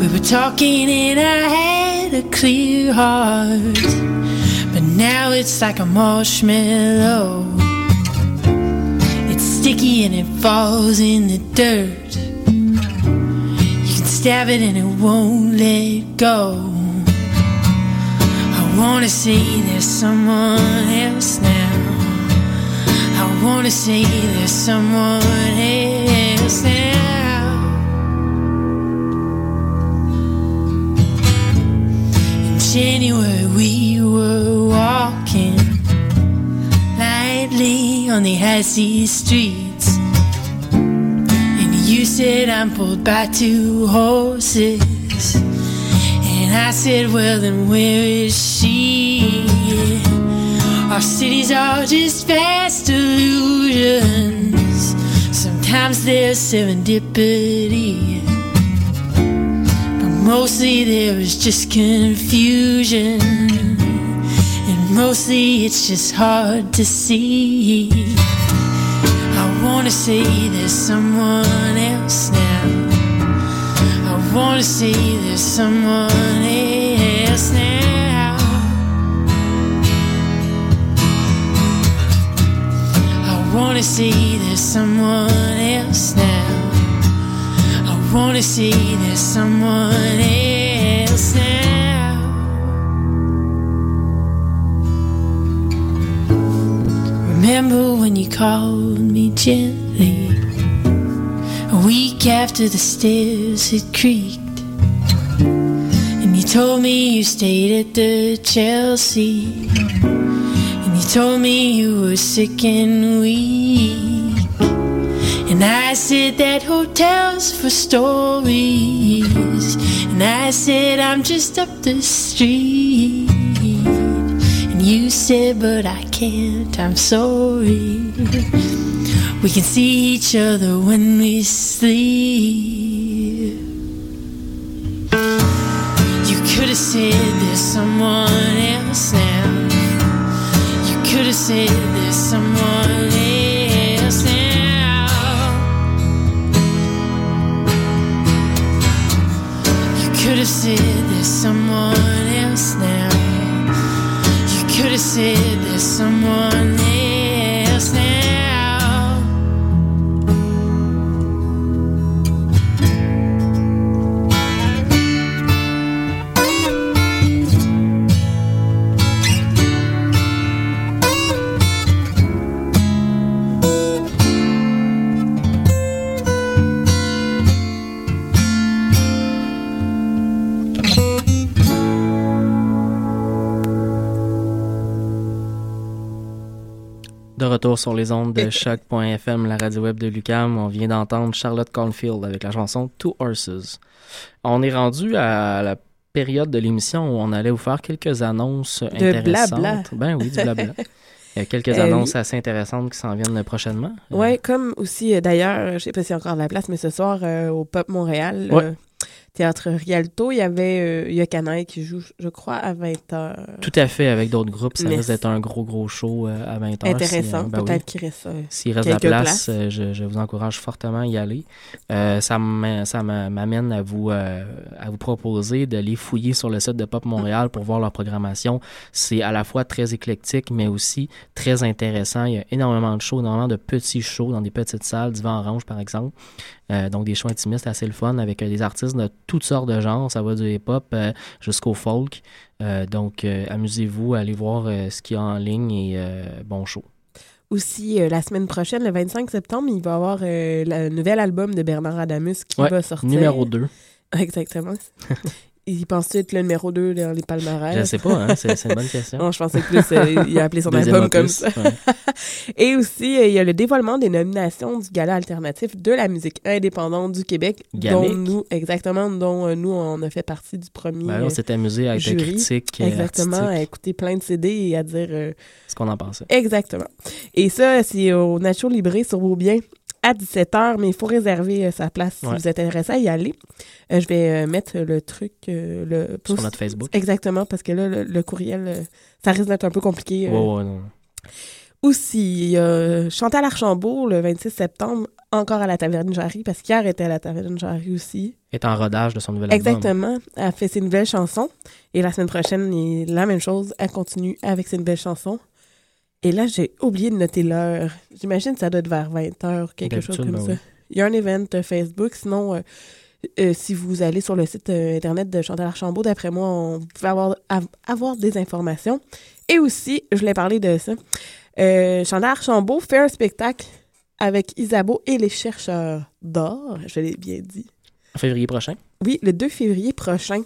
We were talking and I had a clear heart. But now it's like a marshmallow. It's sticky and it falls in the dirt. You can stab it and it won't let go. I wanna say there's someone else now. I wanna say there's someone else January we were walking lightly on the icy streets. And you said I'm pulled by two horses. And I said, well, then where is she? Our cities are just vast illusions. Sometimes there's serendipity. But mostly there is just confusion. And mostly it's just hard to see. I wanna say there's someone else now. I wanna say there's someone else wanna see there's someone else now. I wanna see there's someone else now. Remember when you called me gently? A week after the stairs had creaked. And you told me you stayed at the Chelsea. You told me you were sick and weak. And I said that hotel's for stories. And I said I'm just up the street. And you said, but I can't, I'm sorry. We can see each other when we sleep. You could have said there's someone else now. Could have said there's someone else now. You could have said there's someone else now. You could have said there's someone else retour sur les ondes de choc.fm, la radio web de Lucam, on vient d'entendre Charlotte Cornfield avec la chanson Two Horses. On est rendu à la période de l'émission où on allait vous faire quelques annonces intéressantes. blabla. Ben oui, du blabla. Il y a quelques Euh, annonces oui. assez intéressantes qui s'en viennent prochainement. Ouais, comme aussi, euh, d'ailleurs, je sais pas s'il y a encore de la place, mais ce soir, euh, au Pop Montréal, Ouais. Euh, Théâtre Rialto, il y avait euh, il y a Canaille qui joue, je crois, à 20h. Tout à fait, avec d'autres groupes, ça risque d'être un gros, gros show euh, à 20h. Intéressant. ben oui. Peut-être qu'il reste euh, S'il reste de la place, euh, je, je vous encourage fortement à y aller. Euh, ça m'a- ça m'a- m'amène à vous, euh, à vous proposer d'aller fouiller sur le site de Pop Montréal pour voir leur programmation. C'est à la fois très éclectique, mais aussi très intéressant. Il y a énormément de shows, énormément de petits shows dans des petites salles, Divan Orange par exemple. Euh, donc des shows intimistes assez le fun avec euh, des artistes de toutes sortes de genres. Ça va du hip-hop euh, jusqu'au folk. Donc amusez-vous, allez voir ce qu'il y a en ligne et bon show. Aussi, euh, la semaine prochaine, le 25 septembre, il va y avoir euh, le nouvel album de Bernard Adamus qui Ouais, va sortir. numéro 2. Exactement. Il pense être le numéro 2 dans les palmarès? Je sais pas, hein, c'est- une bonne question. non, je pensais plus euh, il a appelé son album comme ça. ouais. Et aussi, euh, il y a le dévoilement des nominations du gala alternatif de la musique indépendante du Québec, Gamic. dont nous, exactement, dont euh, nous, on a fait partie du premier Ben, on s'est amusé à être jury. critique, Exactement, artistique. à écouter plein de CD et à dire... Ce qu'on en pensait. Exactement. Et ça, c'est au Nacho Libre sur Beaubien à 17h, mais il faut réserver euh, sa place si Ouais. vous êtes intéressé à y aller. Euh, je vais euh, mettre le truc... le Sur post- notre Facebook. Exactement, parce que là, le, le courriel, ça risque d'être un peu compliqué. euh. Ouais, non. Aussi, Chantal Archambault, le 26 septembre, encore à la Taverne Jarry, parce qu'hier était à la Taverne Jarry aussi. Est en rodage de son nouvel album. Exactement. Elle a fait ses nouvelles chansons. Et la semaine prochaine, la même chose. Elle continue avec ses nouvelles chansons. Et là, j'ai oublié de noter l'heure. J'imagine que ça doit être vers 20 heures, quelque chose comme ben ça. oui. Il y a un event euh, Facebook. Sinon, euh, euh, si vous allez sur le site euh, Internet de Chantal Archambault, d'après moi, on peut avoir, av- avoir des informations. Et aussi, je voulais parler de ça. Chantal Archambault fait un spectacle avec Isabeau et les chercheurs d'or. Je l'ai bien dit. En février prochain. Oui, le 2 février prochain.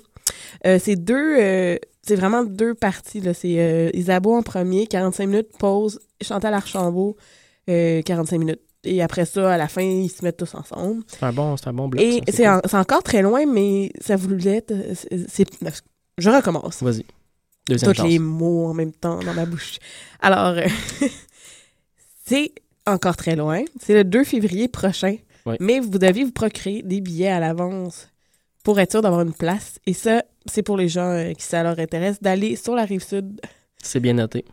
Euh, c'est deux, euh, c'est vraiment deux parties. Là. C'est euh, Isabeau en premier, 45 minutes, pause, Chantal Archambault, euh, 45 minutes. Et après ça, à la fin, ils se mettent tous ensemble. C'est un bon, c'est un bon bloc. Et ça, c'est cool. en- c'est encore très loin, mais ça voulait être... c'est- c'est- Je recommence. Vas-y. Deuxième Tous les mots en même temps dans ma bouche. Alors, euh, c'est encore très loin. C'est le 2 février prochain. Oui. Mais vous devez vous procurer des billets à l'avance pour être sûr d'avoir une place. Et ça, c'est pour les gens euh, qui ça leur intéresse d'aller sur la rive sud C'est bien noté.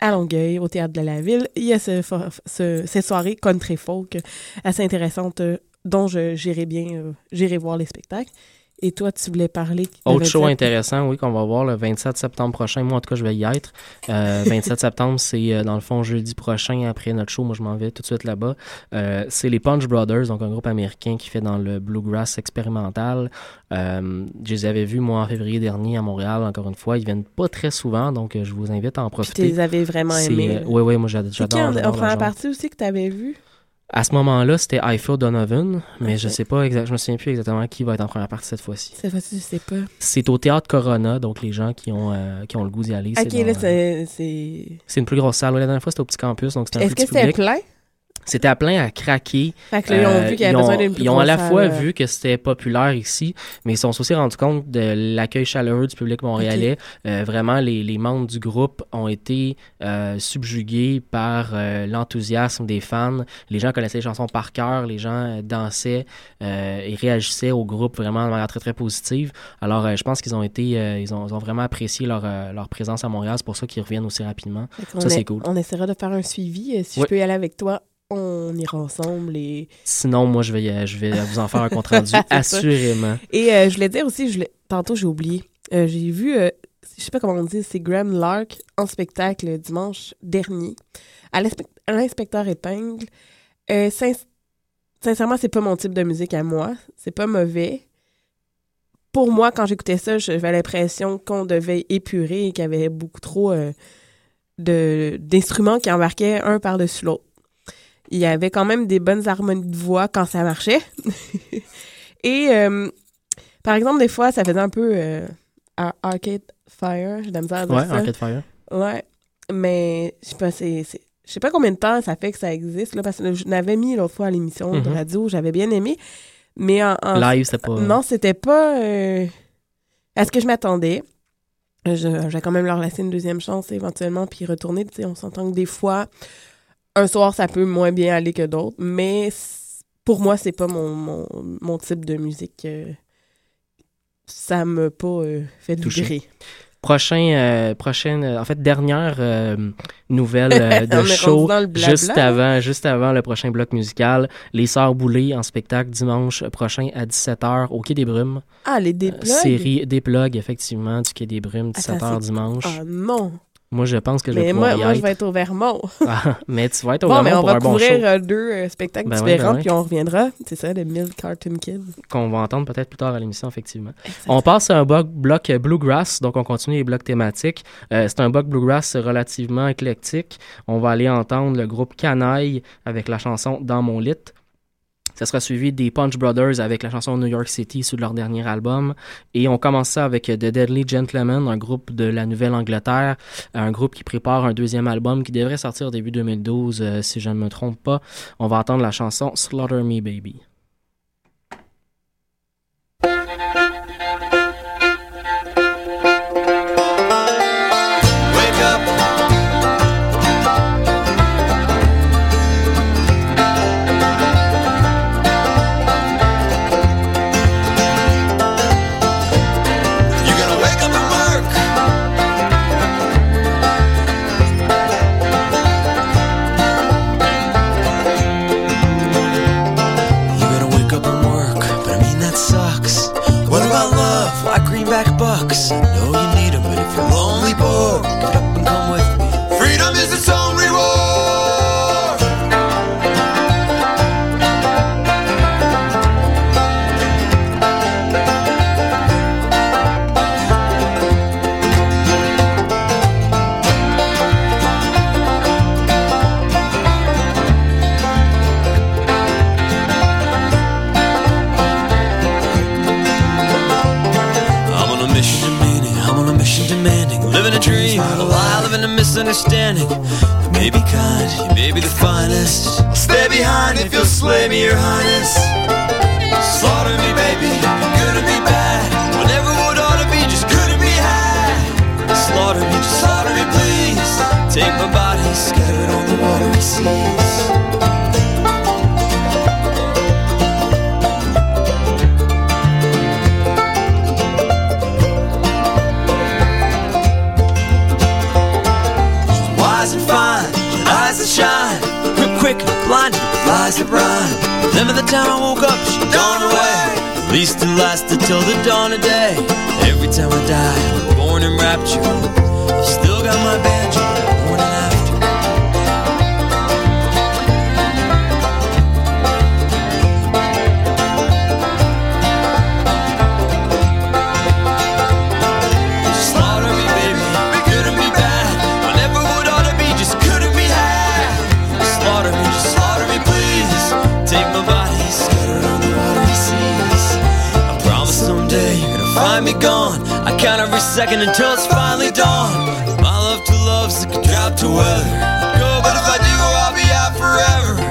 à Longueuil, au théâtre de la ville. Il y a ce, ce- cette soirée country folk assez intéressante euh, dont j'irai bien, euh, j'irai voir les spectacles. Et toi, tu voulais parler. le Autre show 27. intéressant, oui, qu'on va voir le 27 septembre prochain. Moi, en tout cas, je vais y être. Euh, 27 septembre, c'est euh, dans le fond jeudi prochain après notre show. Moi, je m'en vais tout de suite là-bas. Euh, c'est les Punch Brothers, donc un groupe américain qui fait dans le bluegrass expérimental. Euh, je les avais vus, moi, en février dernier à Montréal, encore une fois. Ils viennent pas très souvent, donc je vous invite à en Puis profiter. tu les avais vraiment aimés. oui, oui, moi, j'ad- C'est qui j'adore. en, première partie aussi que tu avais vu? À ce moment-là, c'était I Feel Donovan, mais je Ok. sais pas exact, je me souviens plus exactement qui va être en première partie cette fois-ci. Cette fois-ci, je sais pas. C'est au théâtre Corona, donc les gens qui ont, euh, qui ont le goût d'y aller. c'est Ok, là, c'est- c'est. une plus grosse salle. La dernière fois, c'était au petit campus, donc c'était un Est-ce que c'était plein? C'était à plein à craquer. Fait que là, ils ont vu qu'il y avait besoin d'une plus Ils ont à la fois salle, euh. vu que c'était populaire ici, mais ils se sont aussi rendus compte de l'accueil chaleureux du public montréalais. Euh, vraiment, les, les membres du groupe ont été euh, subjugués par euh, l'enthousiasme des fans. Les gens connaissaient les chansons par cœur, les gens euh, dansaient euh, et réagissaient au groupe vraiment de manière très très positive. Alors, euh, je pense qu'ils ont été, euh, ils, ont, ils ont vraiment apprécié leur, euh, leur présence à Montréal. C'est pour ça qu'ils reviennent aussi rapidement. Ça, est- c'est cool. On essaiera de faire un suivi. Euh, Si Oui. je peux y aller avec toi, on ira ensemble. Et, Sinon, moi, je vais, je vais vous en faire un compte rendu, assurément. et euh, je voulais dire aussi, je voulais- tantôt j'ai oublié, Euh, j'ai vu, euh, je sais pas comment on dit, c'est Graham Lark en spectacle dimanche dernier à l'inspe- à l'inspecteur épingle. Euh, sin- sincèrement, c'est pas mon type de musique à moi. C'est pas mauvais. Pour moi, quand j'écoutais ça, j'avais l'impression qu'on devait épurer et qu'il y avait beaucoup trop de d'instruments qui embarquaient un par-dessus l'autre. Il y avait quand même des bonnes harmonies de voix quand ça marchait. et euh, par exemple, des fois, ça faisait un peu euh, Ar- Arcade Fire. J'ai de la misère à dire Ouais, ça. Arcade Fire. Ouais, mais je sais pas, c'est, c'est- je sais pas combien de temps ça fait que ça existe là, parce que je l'avais mis l'autre fois à l'émission de Mhm. radio, j'avais bien aimé, mais en, en- Live, c'était pas- Non, c'était pas euh, à ce que je m'attendais. Je, je vais quand même leur laisser une deuxième chance éventuellement puis retourner. Tu sais, on s'entend que des fois, un soir ça peut moins bien aller que d'autres, mais pour moi c'est pas mon, mon, mon type de musique. euh, ça m'a pas euh, fait vibrer. Prochain, euh, prochaine, en fait, dernière euh, nouvelle de show juste avant, juste avant le prochain bloc musical. Les Sœurs Boulay en spectacle dimanche prochain à 17h au Quai des Brumes. Ah, les déplugs? série Déplugs, effectivement, du Quai des Brumes, Attends, 17h c'est- dimanche. Ah non! Moi, je pense que je vais pouvoir moi, y moi je être. vais être au Vermont. Ah, mais tu vas être au Bon, Vermont mais on pour va un bon couvrir show. euh, deux euh, spectacles Ben différents, ben puis on reviendra. C'est ça, le Mille Cartoon Kids. qu'on va entendre peut-être plus tard à l'émission, effectivement. On passe à un bloc, bloc euh, bluegrass, donc on continue les blocs thématiques. Euh, c'est un bloc bluegrass relativement éclectique. On va aller entendre le groupe Canaille avec la chanson Dans mon lit. Ça sera suivi des Punch Brothers avec la chanson New York City sur leur dernier album. Et on commence ça avec The Deadly Gentlemen, un groupe de la Nouvelle-Angleterre, un groupe qui prépare un deuxième album qui devrait sortir début 2012, euh, si je ne me trompe pas. On va entendre la chanson Slaughter Me Baby. Misunderstanding. You may be kind, you may be the finest. I'll stay behind if you'll slay me, your highness. Slaughter me, baby. Good to be bad, whatever would ought to be, just to be high. Slaughter me, just slaughter me, please. Take my body, scatter it on the watery seas. Blinded with lies that rhyme. By the time I woke up, she gone away. At least it lasted till the dawn of day. Every time I die, I'm born in rapture. I've still got my banjo, find me gone. I count every second until it's finally dawn. My love to love's like a drop to weather. Go, but if I do, I'll be out forever.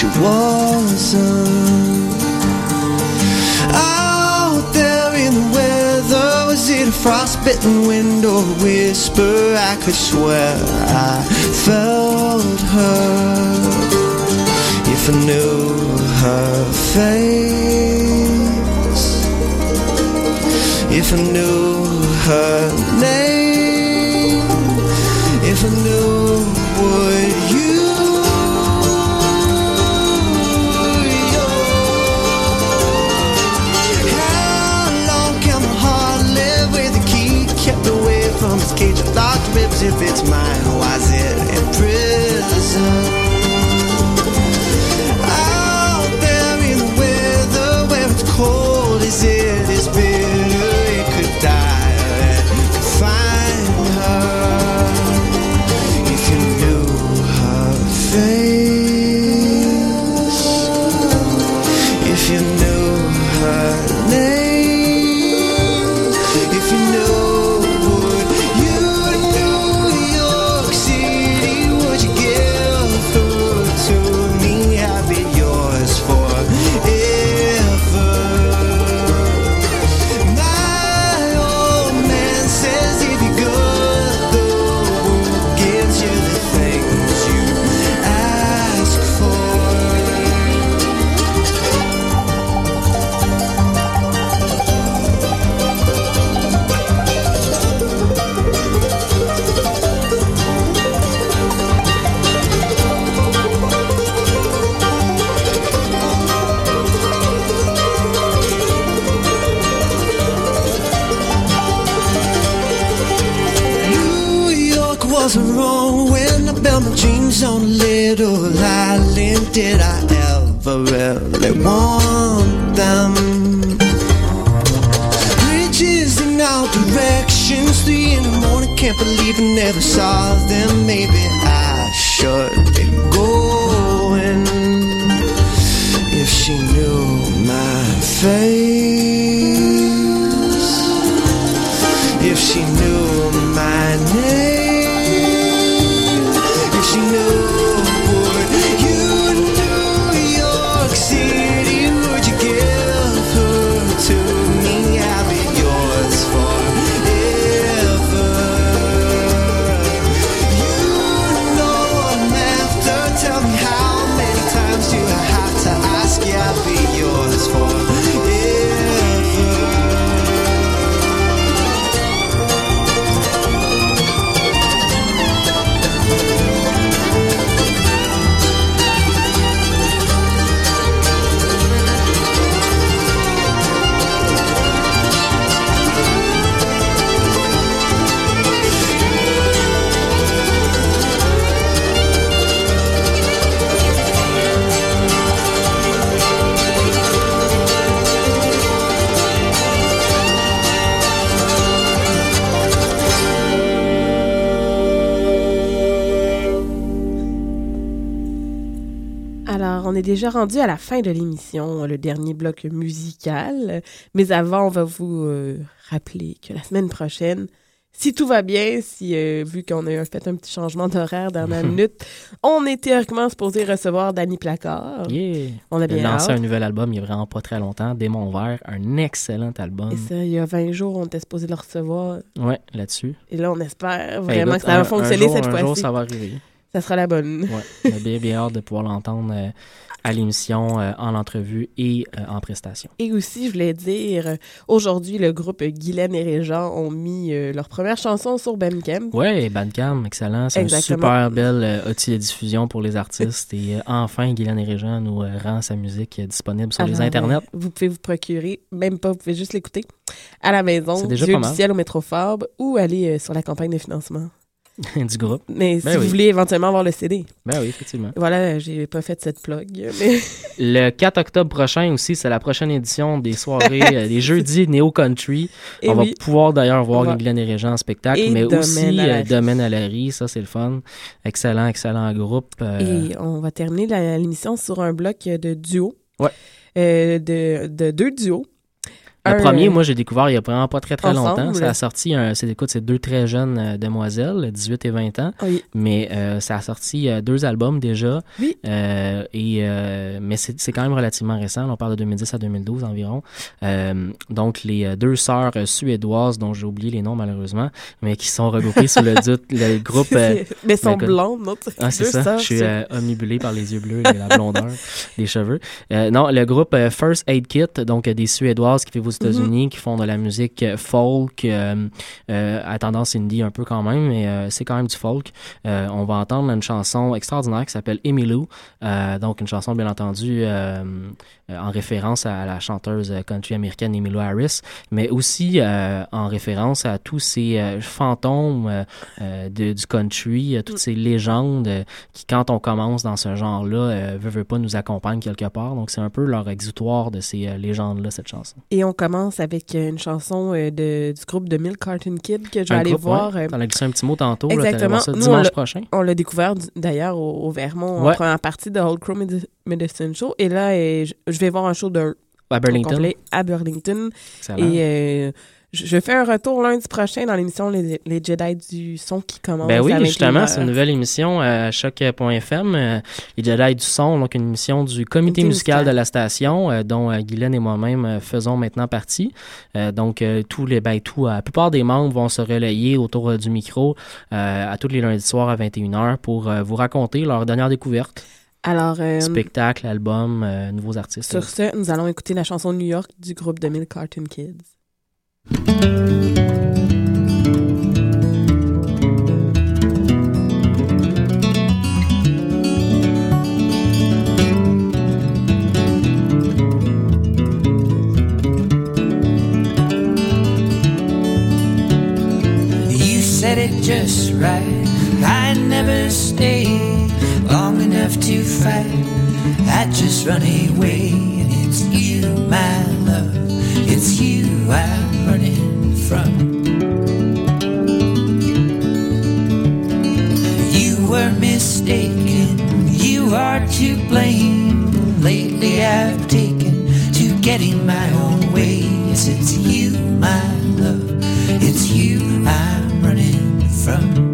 she wasn't. Out there in the weather, was it a frostbitten wind or a whisper? I could swear I felt her. If I knew her face, if I knew her name, if I knew ribs if it's mine. was wrong when I built my dreams on a little island. Did I ever really want them? Bridges in all directions, three in the morning. Can't believe I never saw them. Maybe I should be going if she knew my fate. Est déjà rendu à la fin de l'émission, le dernier bloc musical. Mais avant, on va vous euh, rappeler que la semaine prochaine, si tout va bien, si euh, vu qu'on a fait un petit changement d'horaire dans la minute, on est théoriquement supposé recevoir Danny Placard. Yeah. On a bien lancé un nouvel album il y a vraiment pas très longtemps, Démon Vert, un excellent album. Et ça, il y a 20 jours, on était supposé le recevoir. Ouais, là-dessus. Et là, on espère Ben, vraiment écoute, que ça va un- fonctionner un jour, cette un jour, fois-ci. ça va arriver. Ça sera la bonne. Ouais, j'ai bien, bien hâte de pouvoir l'entendre euh, à l'émission, euh, en entrevue et euh, en prestation. Et aussi, je voulais dire, aujourd'hui, le groupe Guylaine et Régent ont mis leur première chanson sur Bandcamp. Ouais, Bandcamp, excellent. C'est un Exactement. super bel euh, outil de diffusion pour les artistes. et enfin, Guylaine et Régent nous rend sa musique disponible sur les Alors, internets. vous pouvez vous procurer, même pas, vous pouvez juste l'écouter à la maison, déjà Dieu du ciel au Métrofarbe ou aller sur la campagne de financement. du groupe. Mais Ben si oui. vous voulez éventuellement avoir le CD. Ben oui, effectivement. Voilà, j'ai pas fait cette plug, mais Le 4 octobre prochain aussi, c'est la prochaine édition des soirées, euh, des jeudis Néo Country. Et On va pouvoir d'ailleurs voir va- Guylaine et Régent en spectacle, Et mais Domaine aussi à euh. Domaine à la Rie, ça c'est le fun. Excellent, excellent groupe. euh, Et on va terminer l'émission sur un bloc de duo. Ouais. Euh, de, de deux duos. Le Un, premier, euh, moi, j'ai découvert il y a vraiment pas très très ensemble. longtemps. Ça a sorti, un- c'est écoute, c'est deux très jeunes euh, demoiselles, 18 et 20 ans. Oui. Mais euh, ça a sorti euh, deux albums déjà. Oui. Et, mais c'est c'est quand même relativement récent. on parle de 2010 à 2012 environ. Donc, les deux sœurs suédoises, dont j'ai oublié les noms malheureusement, mais qui sont regroupées sous le, le groupe... C'est- mais sont ben, écoute- blondes, non? Ah, c'est Deux ça. sœurs, Je suis omnibulé par les yeux bleus et la blondeur des cheveux. Non, le groupe First Aid Kit, donc des Suédoises qui vivent aux États-Unis, qui font de la musique euh, folk euh, euh, à tendance indie un peu quand même, mais c'est quand même du folk. On va entendre une chanson extraordinaire qui s'appelle Emilou, donc une chanson bien entendu en référence à la chanteuse euh, country américaine Emmylou Harris, mais aussi euh, en référence à tous ces euh, fantômes euh, euh, de- du country, euh, toutes ces légendes euh, qui, quand on commence dans ce genre-là, euh, veut, veut pas nous accompagnent quelque part. Donc, c'est un peu leur exutoire de ces euh, légendes-là, cette chanson. Et on commence avec euh, une chanson euh, de, du groupe de Milk Carton Kid que je vais Un aller groupe, voir. ouais. euh, T'en as glissé un petit mot tantôt. Exactement. ça Nous, dimanche prochain. On l'a découvert d'ailleurs au, au Vermont Ouais. en première partie de Old Crow Medicine Show. Et là, euh, je, vais voir un show de À Burlington. complet à Burlington. Excellent. Et euh, je, fais un retour lundi prochain dans l'émission les, les Jedi du son qui commence. Ben oui, justement, 21 c'est une nouvelle émission à choc.fm, euh, les Jedi du son, donc une émission du comité Comité musical musical. de la station, euh, dont euh, Guylaine et moi-même euh, faisons maintenant partie. Euh, donc, euh, tous les, ben, tout, euh, la plupart des membres vont se relayer autour euh, du micro euh, à tous les lundis soirs à 21h pour euh, vous raconter leur dernière découverte. Alors, euh, Spectacle, album, euh, nouveaux artistes. sur ce, nous allons écouter la chanson New York du groupe de Milk Carton Kids. You said it just right. I never stayed long enough to fight. I just run away, and it's you, my love. It's you I'm running from. You were mistaken. You are to blame. Lately I've taken to getting my own way. Yes, it's you, my love. It's you I'm running from.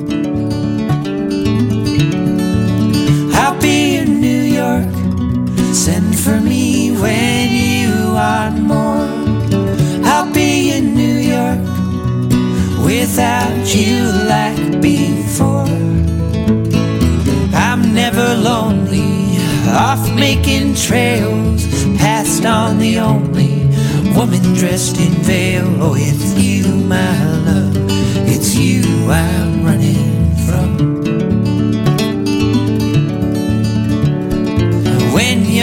Send for me when you want more. I'll be in New York without you like before. I'm never lonely, off making trails, past on the only woman dressed in veil. Oh, it's you, my love, it's you I'm running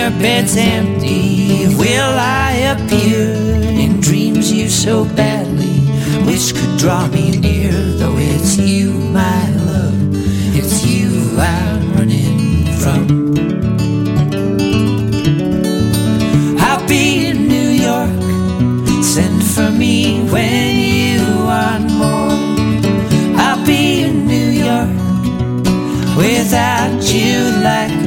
your bed's empty, will I appear in dreams you so badly wish could draw me near? Though it's you, my love, it's you I'm running from. I'll be in New York, send for me when you want more. I'll be in New York without you like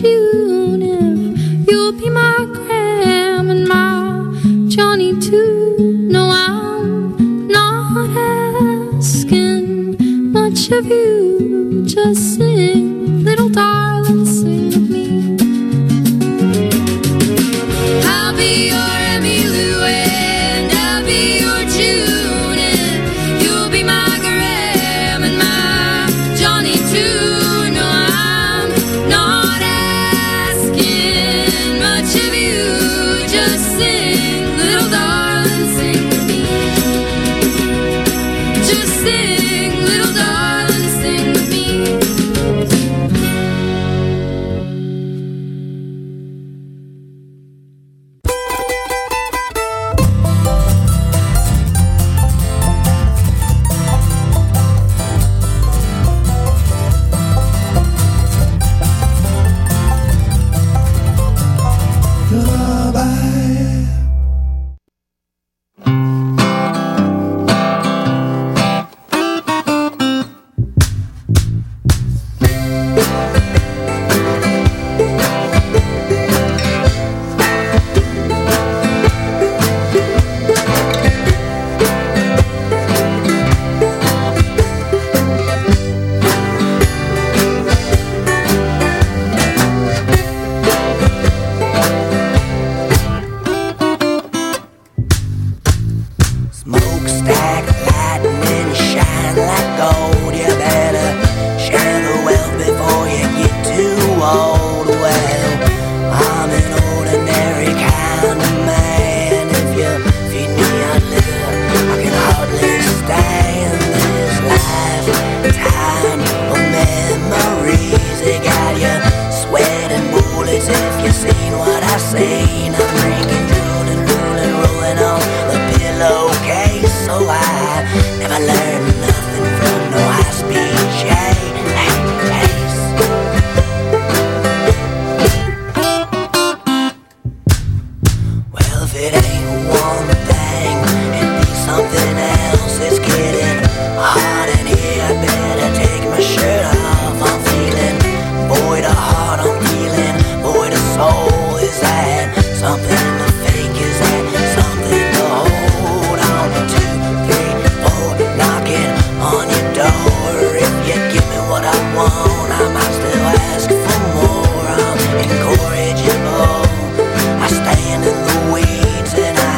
June if you'll be my Graham and my Johnny too. No, I'm not asking much of you, just.